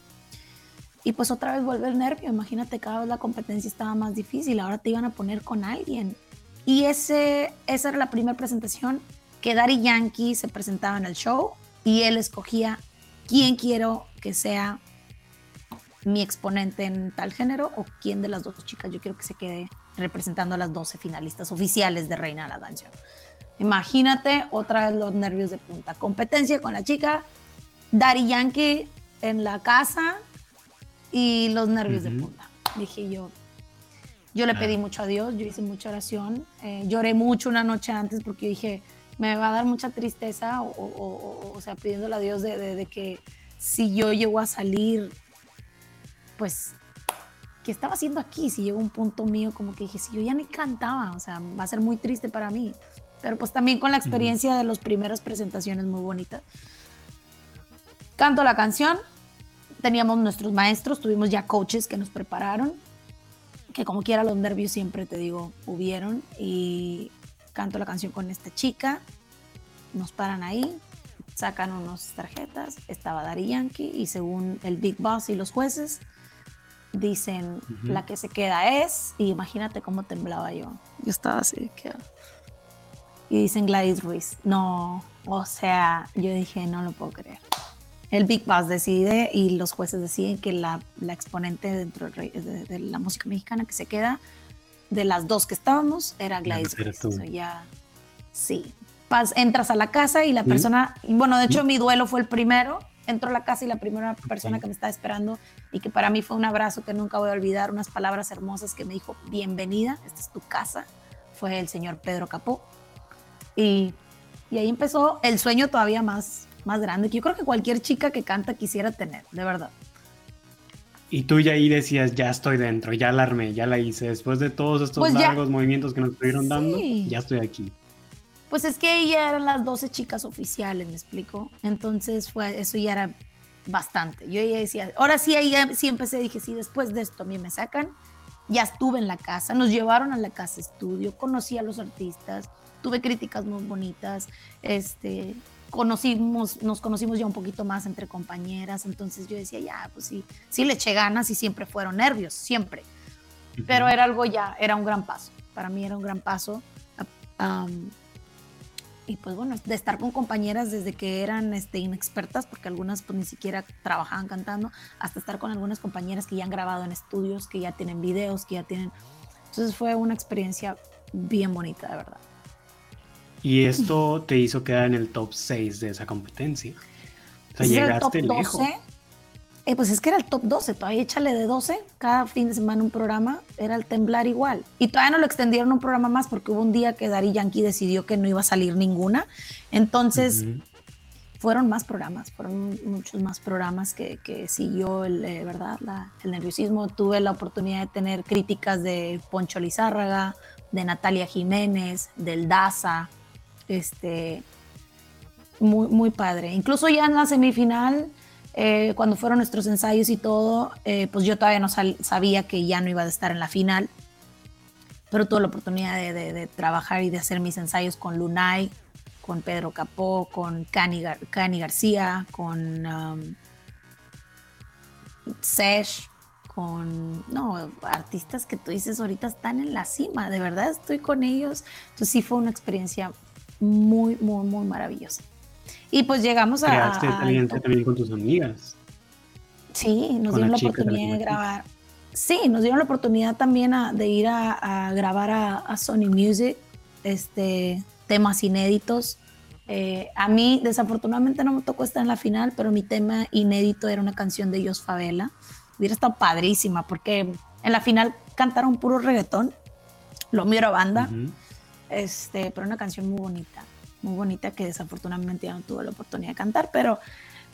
Y pues otra vez vuelve el nervio. Imagínate, cada vez la competencia estaba más difícil. Ahora te iban a poner con alguien. Y ese, esa era la primera presentación que Daddy Yankee se presentaba en el show y él escogía quién quiero que sea mi exponente en tal género o quién de las dos chicas yo quiero que se quede representando a las 12 finalistas oficiales de Reina de la Danza. Imagínate otra vez los nervios de punta. Competencia con la chica, Daddy Yankee en la casa y los nervios de punta. Dije yo, yo le pedí mucho a Dios, yo hice mucha oración, eh, lloré mucho una noche antes porque dije, me va a dar mucha tristeza, o, o, sea, pidiéndole a Dios de, de, que si yo llego a salir, pues, ¿qué estaba haciendo aquí? Si llegó un punto mío, como que dije, si yo ya ni cantaba, o sea, va a ser muy triste para mí. Pero pues también con la experiencia de las primeras presentaciones muy bonitas. Canto la canción, teníamos nuestros maestros, tuvimos ya coaches que nos prepararon, que como quiera los nervios siempre, te digo, hubieron. Y canto la canción con esta chica, nos paran ahí, sacan unas tarjetas, estaba Dari Yankee y según el Big Boss y los jueces, dicen la que se queda es, y imagínate cómo temblaba yo. Yo estaba así, que... Y dicen Gladys Ruiz. No, o sea, yo dije, no lo puedo creer. El Big Boss decide y los jueces deciden que la, la exponente dentro de, de, la música mexicana que se queda de las dos que estábamos era Gladys. ya, sí. entras a la casa y la persona, bueno, de hecho mi duelo fue el primero. Entró a la casa y la primera persona que me estaba esperando y que para mí fue un abrazo que nunca voy a olvidar, unas palabras hermosas que me dijo, bienvenida, esta es tu casa, fue el señor Pedro Capó. Y, y ahí empezó el sueño todavía más, más grande, que yo creo que cualquier chica que canta quisiera tener, de verdad. Y tú ya ahí decías, ya estoy dentro, ya la armé, ya la hice. Después de todos estos pues largos movimientos que nos estuvieron dando, ya estoy aquí. Pues es que ya eran las 12 chicas oficiales, me explico. Entonces fue, eso ya era bastante. Yo ya decía, ahora sí, ahí sí empecé, dije, sí, después de esto a mí me sacan. Ya estuve en la casa, nos llevaron a la casa estudio, conocí a los artistas, tuve críticas muy bonitas, este, conocimos, nos conocimos ya un poquito más entre compañeras, entonces yo decía, ya, pues sí, sí le eché ganas y siempre fueron nervios, siempre. Pero era algo ya, era un gran paso, para mí era un gran paso. Y pues bueno, de estar con compañeras desde que eran este, inexpertas, porque algunas pues ni siquiera trabajaban cantando, hasta estar con algunas compañeras que ya han grabado en estudios, que ya tienen videos, que ya tienen... Entonces fue una experiencia bien bonita, de verdad. Y esto te hizo quedar en el top 6 de esa competencia. O sea, llegaste lejos. Eh, pues es que era el top 12, todavía échale de 12, cada fin de semana un programa, era el temblar igual. Y todavía no lo extendieron un programa más porque hubo un día que Dari Yankee decidió que no iba a salir ninguna. Entonces, fueron más programas, fueron muchos más programas que, que siguió el, eh, ¿verdad? el nerviosismo. Tuve la oportunidad de tener críticas de Poncho Lizárraga, de Natalia Jiménez, del Daza, este, muy, muy padre. Incluso ya en la semifinal, eh, cuando fueron nuestros ensayos y todo, eh, pues yo todavía no sabía que ya no iba a estar en la final, pero tuve la oportunidad de, trabajar y de hacer mis ensayos con Lunay, con Pedro Capó, con Cani, García, con um, Sesh, con, no, artistas que tú dices ahorita están en la cima, de verdad estoy con ellos. Entonces sí fue una experiencia muy, muy, muy maravillosa. Y pues llegamos a... Creaste alianza también con tus amigas. Sí, nos dieron la, oportunidad de grabar. Sí, nos dieron la oportunidad también de ir a, grabar a, Sony Music, este, temas inéditos. Eh, a mí, desafortunadamente, no me tocó estar en la final, pero mi tema inédito era una canción de Jos Favela. Hubiera estado padrísima, porque en la final cantaron puro reggaetón. Lo mío era banda. este, pero una canción muy bonita, muy bonita que desafortunadamente ya no tuve la oportunidad de cantar, pero,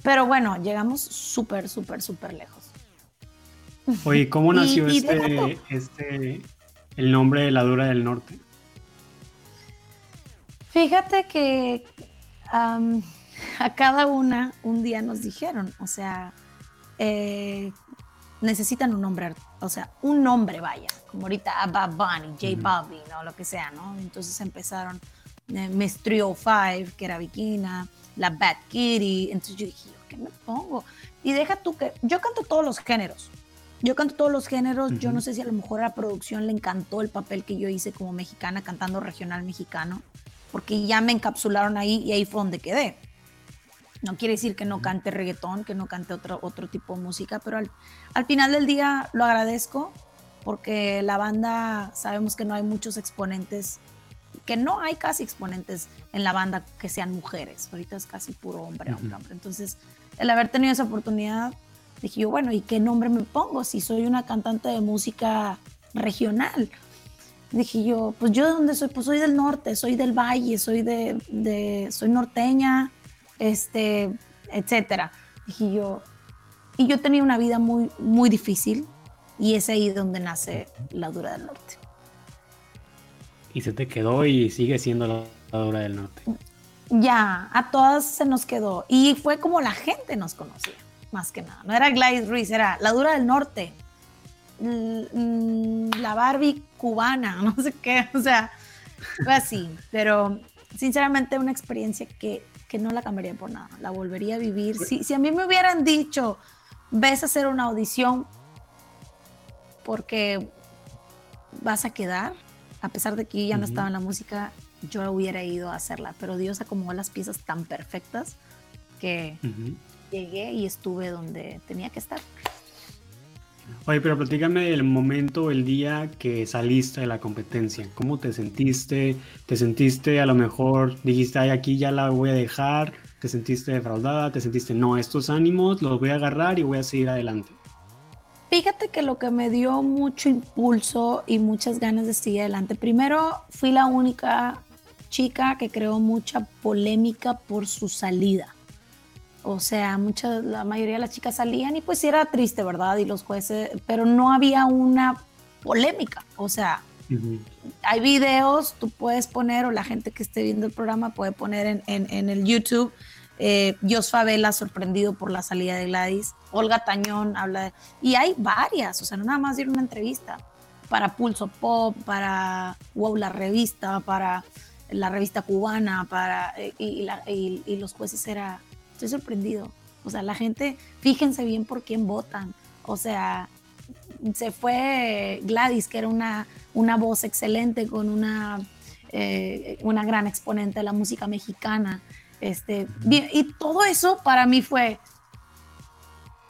pero bueno, llegamos súper, súper, súper lejos. Oye, ¿cómo nació este, este, el nombre de la Dura del Norte? Fíjate que a cada una un día nos dijeron, o sea, eh, necesitan un nombre, o sea, un nombre, vaya, como ahorita Bad Bunny, J Balvin, o lo que sea, ¿no? Entonces empezaron Miss 305, que era Bikina, la Bad Kitty, entonces yo dije, ¿qué me pongo? Y deja tú que, yo canto todos los géneros, yo canto todos los géneros, yo no sé si a lo mejor a la producción le encantó el papel que yo hice como mexicana cantando regional mexicano, porque ya me encapsularon ahí y ahí fue donde quedé. No quiere decir que no cante reggaetón, que no cante otro, otro tipo de música, pero al, al final del día lo agradezco porque la banda sabemos que no hay muchos exponentes, que no hay casi exponentes en la banda que sean mujeres. Ahorita es casi puro hombre, hombre, hombre. Entonces, el haber tenido esa oportunidad, dije yo, bueno, ¿y qué nombre me pongo si soy una cantante de música regional? Dije yo, pues yo de dónde soy, pues soy del norte, soy del valle, soy de, de soy norteña, este, etcétera. Dije yo, y yo tenía una vida muy, muy difícil y es ahí donde nace la Dura del Norte. Y se te quedó y sigue siendo la, Dura del Norte. Ya, a todas se nos quedó. Y fue como la gente nos conocía, más que nada. No era Gladys Ruiz, era la Dura del Norte. La Barbie cubana, no sé qué, o sea, fue así. Pero sinceramente una experiencia que que no la cambiaría por nada, la volvería a vivir. Si, si a mí me hubieran dicho, ves a hacer una audición porque vas a quedar, a pesar de que ya no estaba en la música, yo hubiera ido a hacerla, pero Dios acomodó las piezas tan perfectas que llegué y estuve donde tenía que estar. Oye, pero platícame del momento, el día que saliste de la competencia. ¿Cómo te sentiste? ¿Te sentiste a lo mejor, dijiste, ay, aquí ya la voy a dejar? ¿Te sentiste defraudada? ¿Te sentiste, no, estos ánimos los voy a agarrar y voy a seguir adelante? Fíjate que lo que me dio mucho impulso y muchas ganas de seguir adelante, primero fui la única chica que creó mucha polémica por su salida. O sea, mucha, la mayoría de las chicas salían y pues era triste, ¿verdad? Y los jueces, pero no había una polémica. O sea, hay videos, tú puedes poner, o la gente que esté viendo el programa puede poner en, el YouTube, eh, Jos Favela sorprendido por la salida de Gladys, Olga Tañón habla de... Y hay varias, o sea, no nada más dieron una entrevista para Pulso Pop, para Wow, la revista, para la revista cubana, para... Eh, y, los jueces era estoy sorprendido. O sea, la gente, fíjense bien por quién votan. O sea, se fue Gladys, que era una, una voz excelente, con una, eh, una gran exponente de la música mexicana. Este, y todo eso para mí fue,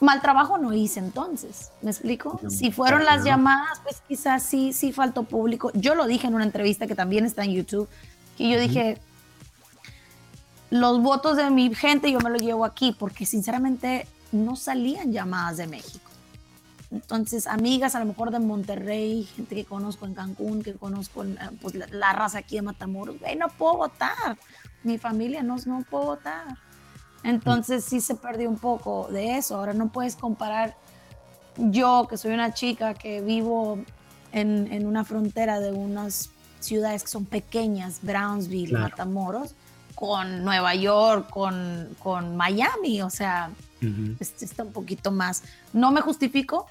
mal trabajo no hice entonces, ¿me explico? Si fueron las llamadas, pues quizás sí, sí faltó público. Yo lo dije en una entrevista que también está en YouTube, que yo dije, los votos de mi gente yo me los llevo aquí, porque sinceramente no salían llamadas de México. Entonces, amigas a lo mejor de Monterrey, gente que conozco en Cancún, que conozco eh, pues, la, raza aquí de Matamoros, no puedo votar. Mi familia no, no puedo votar. Entonces sí se perdió un poco de eso. Ahora no puedes comparar yo, que soy una chica que vivo en, en una frontera de unas ciudades que son pequeñas, Brownsville, Matamoros, con Nueva York, con, con Miami, o sea, está un poquito más. No me justifico,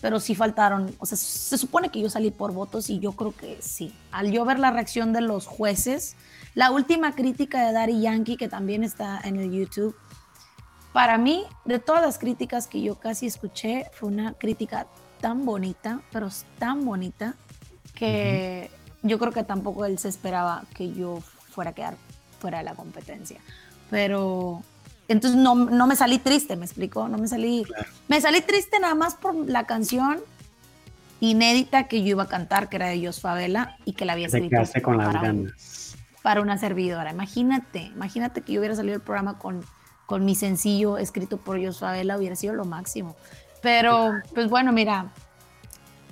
pero sí faltaron, o sea, se supone que yo salí por votos y yo creo que sí. Al yo ver la reacción de los jueces, la última crítica de Daddy Yankee, que también está en el YouTube, para mí, de todas las críticas que yo casi escuché, fue una crítica tan bonita, pero tan bonita, que yo creo que tampoco él se esperaba que yo fuera a quedar fuera de la competencia. Pero entonces no, no me salí triste, me explicó, no me salí, me salí triste nada más por la canción inédita que yo iba a cantar, que era de Jos Favela y que la había escrito con para, las para una servidora. Imagínate, imagínate que yo hubiera salido del programa con, con mi sencillo escrito por Jos Favela, hubiera sido lo máximo. Pero, pues bueno, mira,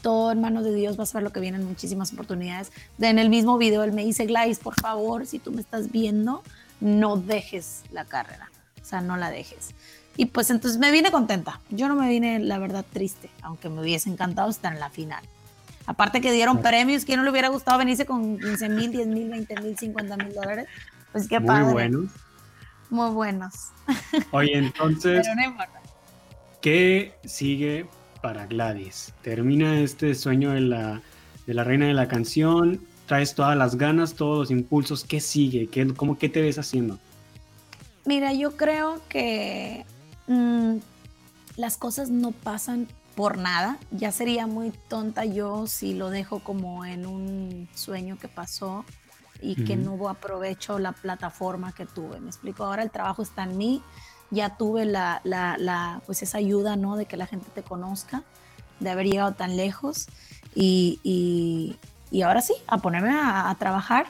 todo en manos de Dios, vas a ver lo que vienen muchísimas oportunidades. en el mismo video él me dice, Gladys, por favor, si tú me estás viendo, no dejes la carrera, o sea, no la dejes. Y pues entonces me vine contenta. Yo no me vine, la verdad, triste, aunque me hubiese encantado estar en la final. Aparte que dieron premios, ¿quién no le hubiera gustado venirse con 15 mil, 10 mil, 20 mil, 50 mil dólares? Pues qué padre. Muy buenos. Muy buenos. Oye, entonces, ¿qué sigue para Gladys? Termina este sueño de la, de la reina de la canción, traes todas las ganas, todos los impulsos, ¿qué sigue? ¿Qué, cómo, ¿Qué te ves haciendo? Mira, yo creo que mm, las cosas no pasan por nada. Ya sería muy tonta yo si lo dejo como en un sueño que pasó y que no aprovecho la plataforma que tuve. Me explico, ahora el trabajo está en mí, ya tuve la, la, pues esa ayuda, ¿no? De que la gente te conozca, de haber llegado tan lejos y, y, ahora sí, a ponerme a, trabajar.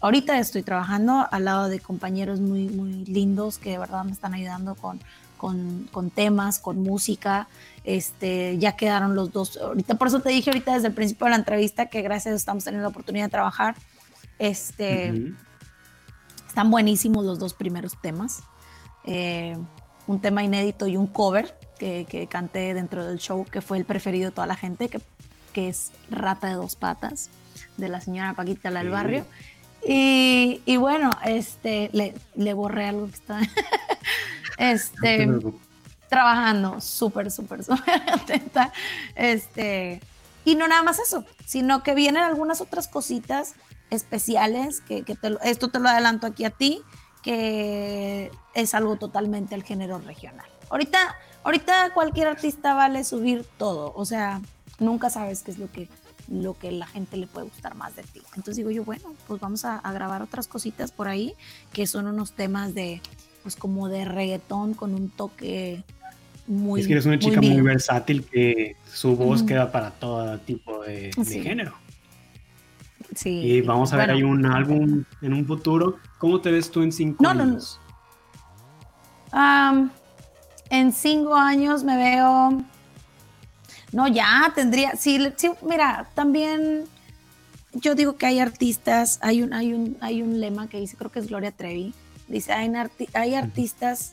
Ahorita estoy trabajando al lado de compañeros muy, muy lindos que de verdad me están ayudando con, con, con, temas, con música. Este, ya quedaron los dos. Ahorita, por eso te dije ahorita desde el principio de la entrevista que gracias estamos teniendo la oportunidad de trabajar. Este, Están buenísimos los dos primeros temas. Eh, un tema inédito y un cover que, que, canté dentro del show, que fue el preferido de toda la gente, que, que es Rata de dos patas, de la señora Paquita la del barrio. Y, y, bueno, este, le, le borré algo que está este, trabajando súper, súper, súper atenta. Este, y no nada más eso, sino que vienen algunas otras cositas especiales, que, que esto te lo adelanto aquí a ti, que es algo totalmente el género regional. Ahorita, ahorita cualquier artista vale subir todo, o sea, nunca sabes qué es lo que, lo que la gente le puede gustar más de ti. Entonces digo yo, bueno, pues vamos a, grabar otras cositas por ahí, que son unos temas de, pues como de reggaetón con un toque muy... Es que eres una chica muy, versátil que su voz queda para todo tipo de, género. Sí. Y vamos a ver ahí un álbum en un futuro. ¿Cómo te ves tú en cinco años? en cinco años me veo. No, ya tendría. Sí, sí, mira, también yo digo que hay artistas, hay un, hay un, hay un lema que dice, creo que es Gloria Trevi. Dice, hay, hay artistas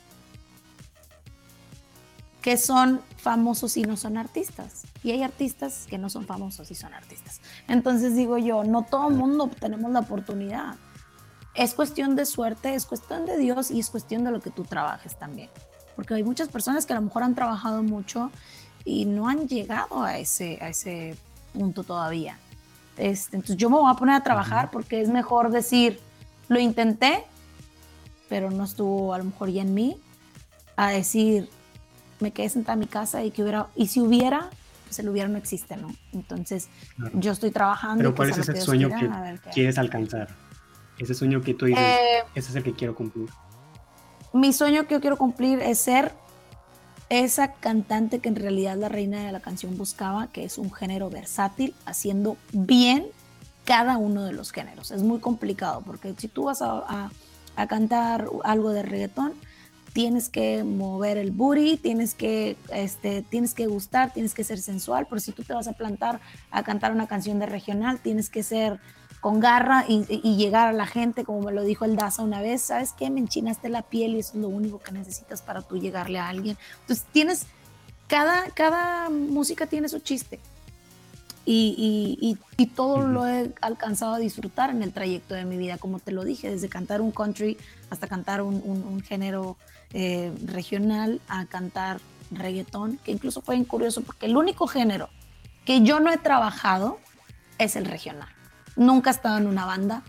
que son famosos y no son artistas. Y hay artistas que no son famosos y son artistas. Entonces digo yo, no todo el mundo tenemos la oportunidad. Es cuestión de suerte, es cuestión de Dios y es cuestión de lo que tú trabajes también. Porque hay muchas personas que a lo mejor han trabajado mucho y no han llegado a ese, a ese punto todavía. Este, entonces yo me voy a poner a trabajar porque es mejor decir, lo intenté, pero no estuvo a lo mejor ya en mí, a decir, me quedé sentada en mi casa y que hubiera, y si hubiera, pues el hubiera no existe, ¿no? Entonces, yo estoy trabajando. Pero ¿cuál es ese sueño que quieres alcanzar? Ese sueño que tú dices, eh, ese es el que quiero cumplir. Mi sueño que yo quiero cumplir es ser esa cantante que en realidad la reina de la canción buscaba, que es un género versátil, haciendo bien cada uno de los géneros. Es muy complicado porque si tú vas a, a cantar algo de reggaetón, tienes que mover el booty, tienes que, este, tienes que gustar, tienes que ser sensual, pero si tú te vas a plantar a cantar una canción de regional, tienes que ser con garra y, llegar a la gente, como me lo dijo el Daza una vez, ¿sabes qué? Me enchinaste la piel y eso es lo único que necesitas para tú llegarle a alguien. Entonces tienes, cada, cada música tiene su chiste. Y, y, todo lo he alcanzado a disfrutar en el trayecto de mi vida, como te lo dije, desde cantar un country hasta cantar un, un género eh, regional a cantar reggaetón, que incluso fue curioso porque el único género que yo no he trabajado es el regional. Nunca he estado en una banda,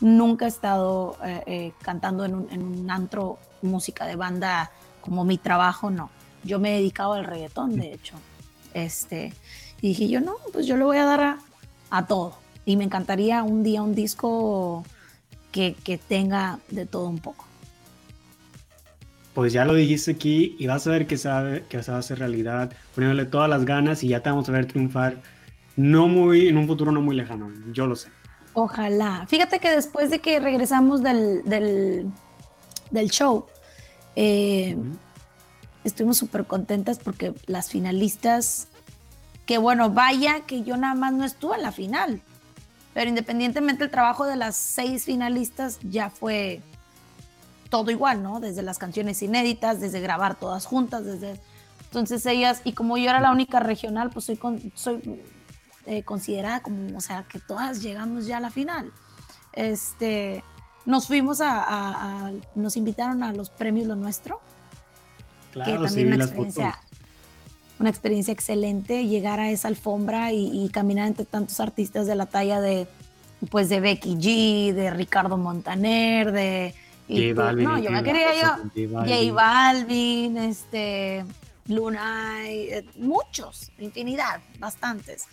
nunca he estado eh, eh, cantando en un, antro música de banda como mi trabajo, no. Yo me he dedicado al reggaetón, de hecho. Este, y dije yo, no, pues yo le voy a dar a, a todo. Y me encantaría un día un disco que, que tenga de todo un poco pues ya lo dijiste aquí y vas a ver que, sabe, que se va a hacer realidad, poniéndole todas las ganas y ya te vamos a ver triunfar no muy, en un futuro no muy lejano, yo lo sé. Ojalá. Fíjate que después de que regresamos del, del, show, eh, estuvimos súper contentas porque las finalistas que bueno, vaya que yo nada más no estuve en la final. Pero independientemente el trabajo de las seis finalistas ya fue todo igual, ¿no? Desde las canciones inéditas, desde grabar todas juntas, desde... Entonces ellas, y como yo era la única regional, pues soy, soy eh, considerada como, o sea, que todas llegamos ya a la final. Este, nos fuimos a, nos invitaron a los premios Lo Nuestro, claro, que también una experiencia, una experiencia excelente, llegar a esa alfombra y, caminar entre tantos artistas de la talla de, pues, de Becky G, de Ricardo Montaner, de... J Balvin, no, yo me quería yo, J Balvin, este, Lunay, eh, muchos, infinidad, bastantes.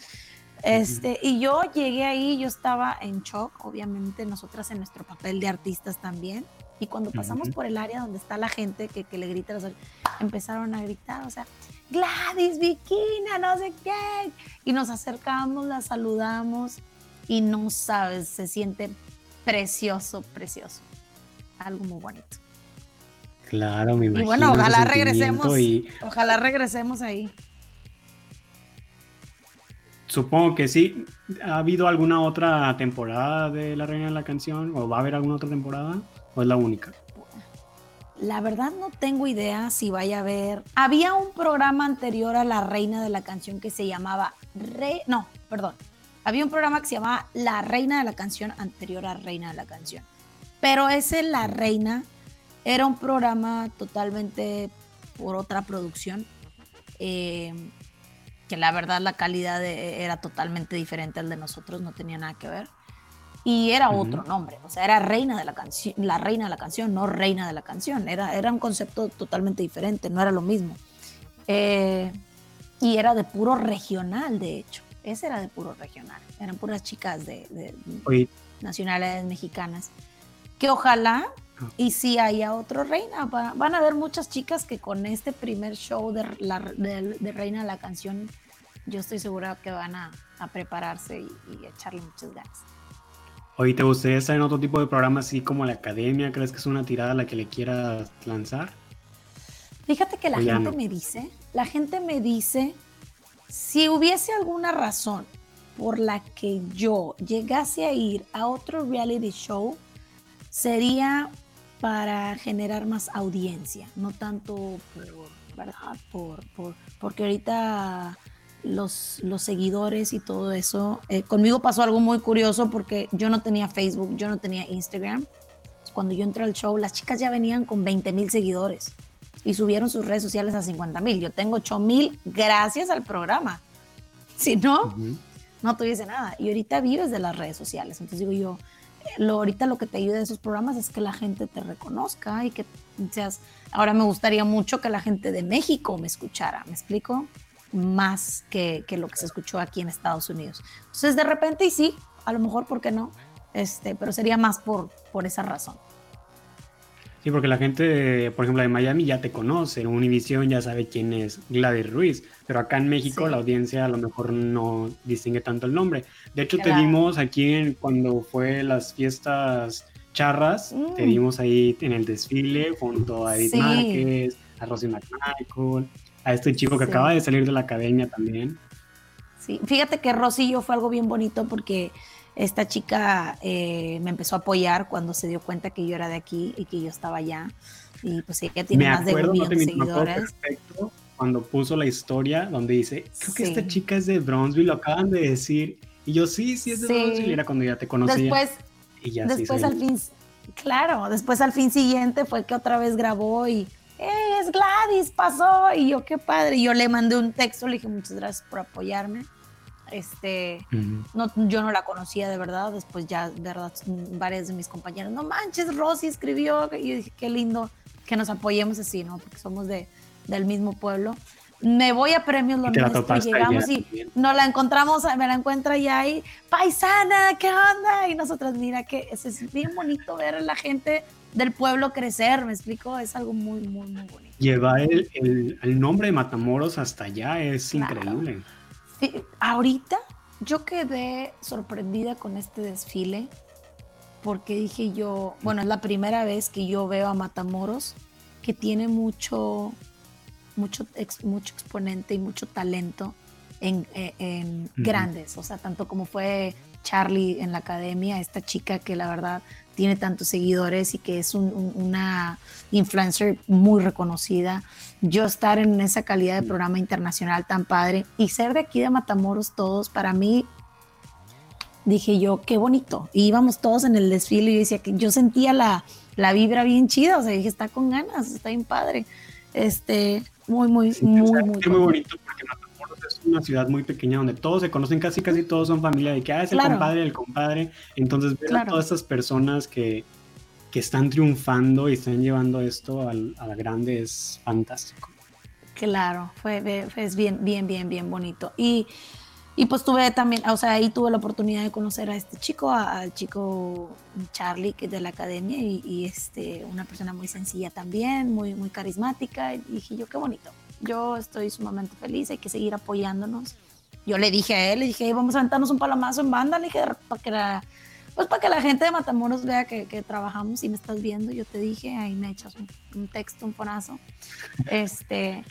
Este, y yo llegué ahí, yo estaba en shock, obviamente nosotras en nuestro papel de artistas también. Y cuando pasamos por el área donde está la gente que, que le grita, empezaron a gritar, o sea, Gladys, Vikina, no sé qué. Y nos acercamos, la saludamos y no sabes, se siente precioso, precioso. Algo muy bonito. Claro, me imagino. Y bueno, ojalá regresemos. Ojalá regresemos ahí. Supongo que sí. ¿Ha habido alguna otra temporada de La Reina de la Canción? ¿O va a haber alguna otra temporada? ¿O es la única? La verdad no tengo idea si vaya a haber. Había un programa anterior a La Reina de la Canción que se llamaba Re... No, perdón. Había un programa que se llamaba La Reina de la Canción anterior a Reina de la Canción. Pero ese La Reina era un programa totalmente por otra producción. Eh, que la verdad la calidad era totalmente diferente al de nosotros, no tenía nada que ver. Y era otro nombre, o sea, era reina de la canción, la reina de la canción, no reina de la canción, era, era un concepto totalmente diferente, no era lo mismo. Eh, y era de puro regional, de hecho, ese era de puro regional, eran puras chicas de, de nacionales mexicanas, que ojalá y si haya otro reina, van a haber muchas chicas que con este primer show de, la, de, Reina de la Canción, yo estoy segura que van a, prepararse y, echarle muchas ganas. Oye, ¿te gustaría estar en otro tipo de programa así como la academia? ¿Crees que es una tirada a la que le quieras lanzar? Fíjate que la gente me dice, la gente me dice, si hubiese alguna razón por la que yo llegase a ir a otro reality show, sería para generar más audiencia, no tanto por, ¿verdad? Por, porque ahorita los, los seguidores y todo eso, eh, conmigo pasó algo muy curioso porque yo no tenía Facebook, yo no tenía Instagram. Cuando yo entré al show, las chicas ya venían con 20 mil seguidores y subieron sus redes sociales a 50 mil. Yo tengo 8 mil gracias al programa. Si no, no tuviese nada. Y ahorita vives de las redes sociales. Entonces digo yo, lo, ahorita lo que te ayuda de esos programas es que la gente te reconozca y que seas, ahora me gustaría mucho que la gente de México me escuchara, ¿me explico? Más que, que lo que se escuchó aquí en Estados Unidos. Entonces de repente y sí, a lo mejor, ¿por qué no? Este, pero sería más por, por esa razón. Sí, porque la gente, por ejemplo, de Miami ya te conoce, Univision ya sabe quién es Gladys Ruiz, pero acá en México la audiencia a lo mejor no distingue tanto el nombre. De hecho, te vimos aquí cuando fue las fiestas charras, te mm. vimos ahí en el desfile junto a Edith Márquez, a Rosy McMichael, a este chico que acaba de salir de la academia también. Sí, fíjate que Rosy yo fue algo bien bonito porque esta chica eh, me empezó a apoyar cuando se dio cuenta que yo era de aquí y que yo estaba allá. Y pues ella tiene más de un millón de seguidores. Perfecto cuando puso la historia donde dice, creo que esta chica es de Bronzeville, lo acaban de decir. Y yo, sí, sí es de Bronzeville. Y era cuando ya te conocía. Después, y ya después al fin, claro, después al fin siguiente fue que otra vez grabó y, ¡eh, es Gladys, pasó! Y yo, qué padre. Y yo le mandé un texto, le dije, muchas gracias por apoyarme. Este, no, yo no la conocía de verdad, después ya, de verdad, varias de mis compañeros, no manches, Rosy escribió, y yo dije, qué lindo que nos apoyemos así, ¿no? Porque somos de, del mismo pueblo. Me voy a Premios Lo Nuestro, llegamos y nos la encontramos, me la encuentra ya ahí, paisana, ¿qué onda? Y nosotras, mira, que es bien bonito ver a la gente del pueblo crecer, me explico, es algo muy, muy, muy bonito. Llevar el, el, nombre de Matamoros hasta allá es increíble. Ahorita yo quedé sorprendida con este desfile porque dije yo, bueno, es la primera vez que yo veo a Matamoros que tiene mucho, mucho, mucho exponente y mucho talento en, en grandes, o sea, tanto como fue Charlie en la academia, esta chica que la verdad tiene tantos seguidores y que es una influencer muy reconocida. Yo estar en esa calidad de programa internacional tan padre y ser de aquí de Matamoros todos, para mí, dije yo, qué bonito. Y íbamos todos en el desfile y yo decía que yo sentía la, la vibra bien chida, o sea, dije, está con ganas, está bien padre. Este, muy, muy, muy, muy, muy, bonito una ciudad muy pequeña donde todos se conocen, casi casi todos son familia, de que ah, es el compadre, el compadre. Entonces ver a todas estas personas que, que están triunfando y están llevando esto al, a la grande es fantástico. Claro, fue, es bien, bien, bien, bien bonito. Y, y, pues tuve también, o sea, ahí tuve la oportunidad de conocer a este chico, al chico Charlie, que es de la academia, y, y, este, una persona muy sencilla también, muy, muy carismática. Y dije yo, qué bonito, yo estoy sumamente feliz, hay que seguir apoyándonos. Yo le dije a él, le dije, vamos a aventarnos un palomazo en banda, le dije, para que la, pues para que la gente de Matamoros vea que, que, trabajamos y me estás viendo, yo te dije, ahí me echas un, texto, un fonazo. este,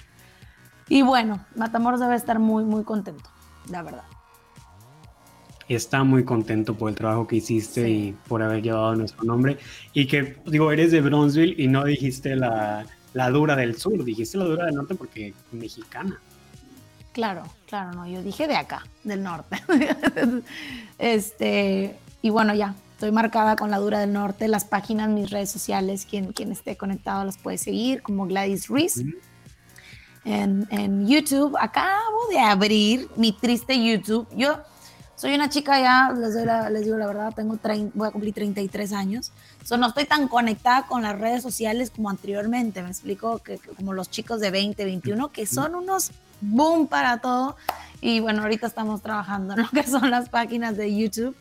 y bueno, Matamoros debe estar muy, muy contento, la verdad. Está muy contento por el trabajo que hiciste y por haber llevado nuestro nombre. Y que, digo, eres de Bronzeville y no dijiste la, la dura del sur, dijiste la dura del norte porque mexicana. Claro, claro, no, yo dije de acá, del norte. este, y bueno, ya, estoy marcada con la dura del norte, las páginas, mis redes sociales, quien, quien esté conectado las puede seguir, como Gladys Reese. en, en, YouTube, acabo de abrir mi triste YouTube. Yo soy una chica ya, les, les digo la verdad, tengo voy a cumplir 33 años. So, no estoy tan conectada con las redes sociales como anteriormente. Me explico que, como los chicos de 20, 21, que son unos boom para todo. Y bueno, ahorita estamos trabajando en lo que son las páginas de YouTube.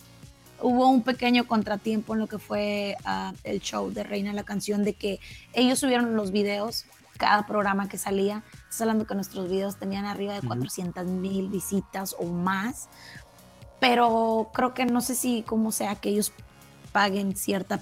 Hubo un pequeño contratiempo en lo que fue ah, el show de Reina la Canción, de que ellos subieron los videos, cada programa que salía. Estás hablando que nuestros videos tenían arriba de 400 mil visitas o más pero creo que no sé si como sea que ellos paguen cierto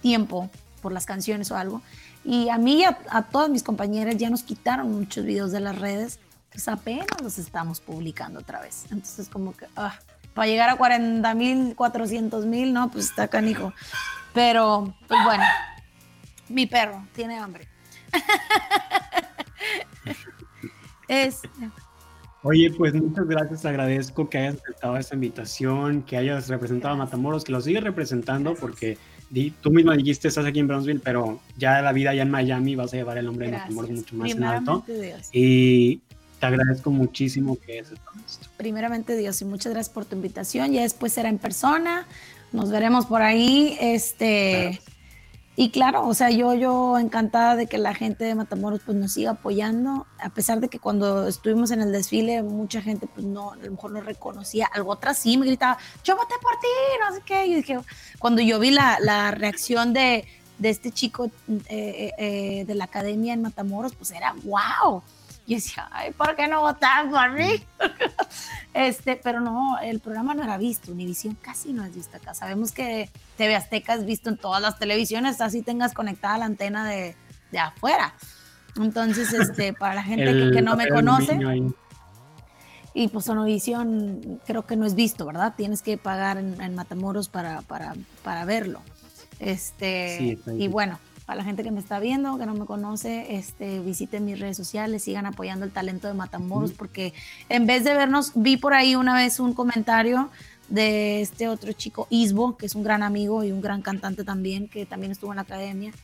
tiempo por las canciones o algo. Y a mí y a, todas mis compañeras ya nos quitaron muchos videos de las redes, pues apenas los estamos publicando otra vez. Entonces como que, ah, para llegar a 40 mil, 400 mil, no, pues está canijo. Pero, pues bueno, mi perro tiene hambre. es, Oye, pues muchas gracias, agradezco que hayas aceptado esta invitación, que hayas representado a Matamoros, que lo sigues representando porque tú misma dijiste estás aquí en Brownsville, pero ya la vida allá en Miami vas a llevar el nombre de Matamoros mucho más en alto. Y te agradezco muchísimo que hayas estado esto. Primeramente Dios y muchas gracias por tu invitación, ya después será en persona, nos veremos por ahí, este... Y claro, o sea, yo, yo encantada de que la gente de Matamoros pues nos siga apoyando, a pesar de que cuando estuvimos en el desfile mucha gente pues no, a lo mejor no reconocía, algo otra sí me gritaba, yo voté por ti, no sé qué, y dije, cuando yo vi la, la reacción de, de, este chico eh, eh, eh, de la academia en Matamoros, pues era wow, y decía, ay, ¿por qué no votaron por mí? este, pero no, el programa no era visto, Univisión casi no es visto acá. Sabemos que TV Azteca es visto en todas las televisiones, así tengas conectada la antena de, de afuera. Entonces, este, para la gente que, no me conoce, y pues Univisión creo que no es visto, ¿verdad? Tienes que pagar en, Matamoros para, para, para verlo. Este, y bueno, para la gente que me está viendo, que no me conoce, este, visiten mis redes sociales, sigan apoyando el talento de Matamoros, porque en vez de vernos, vi por ahí una vez un comentario de este otro chico, Isbo, que es un gran amigo y un gran cantante también, que también estuvo en la academia,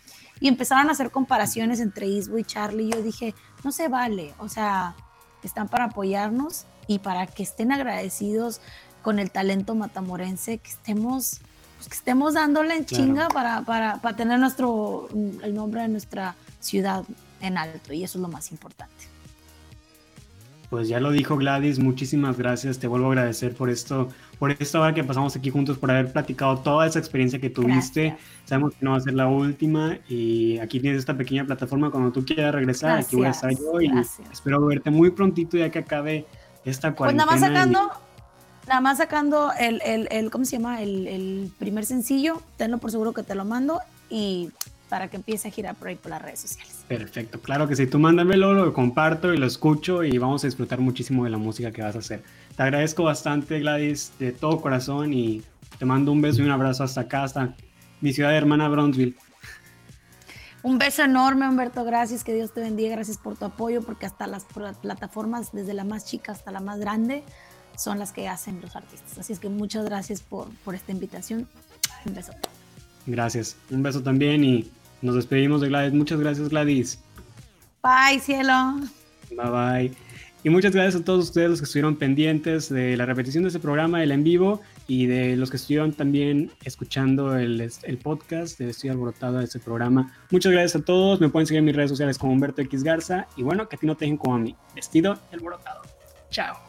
y empezaron a hacer comparaciones entre Isbo y Charlie, y yo dije, no se vale, o sea, están para apoyarnos y para que estén agradecidos con el talento matamorense, que estemos pues, que estemos dándole en chinga para, para, para tener nuestro, el nombre de nuestra ciudad en alto y eso es lo más importante. Pues ya lo dijo Gladys, muchísimas gracias, te vuelvo a agradecer por esto, por esta hora que pasamos aquí juntos, por haber platicado toda esa experiencia que tuviste. Sabemos que no va a ser la última y aquí tienes esta pequeña plataforma cuando tú quieras regresar, aquí voy a estar yo y espero verte muy prontito ya que acabe esta cuarentena. Pues nada más sacando, Nada más sacando el, el, el ¿cómo se llama? El, el, primer sencillo, tenlo por seguro que te lo mando y para que empiece a girar por ahí por las redes sociales. Perfecto, claro que sí, tú mándamelo, lo comparto y lo escucho y vamos a disfrutar muchísimo de la música que vas a hacer. Te agradezco bastante Gladys de todo corazón y te mando un beso y un abrazo hasta acá, hasta mi ciudad hermana Bronzeville. Un beso enorme, Humberto. Gracias, que Dios te bendiga. Gracias por tu apoyo, porque hasta las plataformas, desde la más chica hasta la más grande, son las que hacen los artistas. Así es que muchas gracias por, por esta invitación. Un beso. Gracias. Un beso también y nos despedimos de Gladys. Muchas gracias, Gladys. Bye, cielo. Bye, bye. Y muchas gracias a todos ustedes los que estuvieron pendientes de la repetición de este programa, el en vivo, y de los que estuvieron también escuchando el, el podcast de Estoy Alborotado de este programa. Muchas gracias a todos. Me pueden seguir en mis redes sociales como Humberto X Garza. Y bueno, que a ti no te dejen como a mí. Vestido y alborotado. Chao.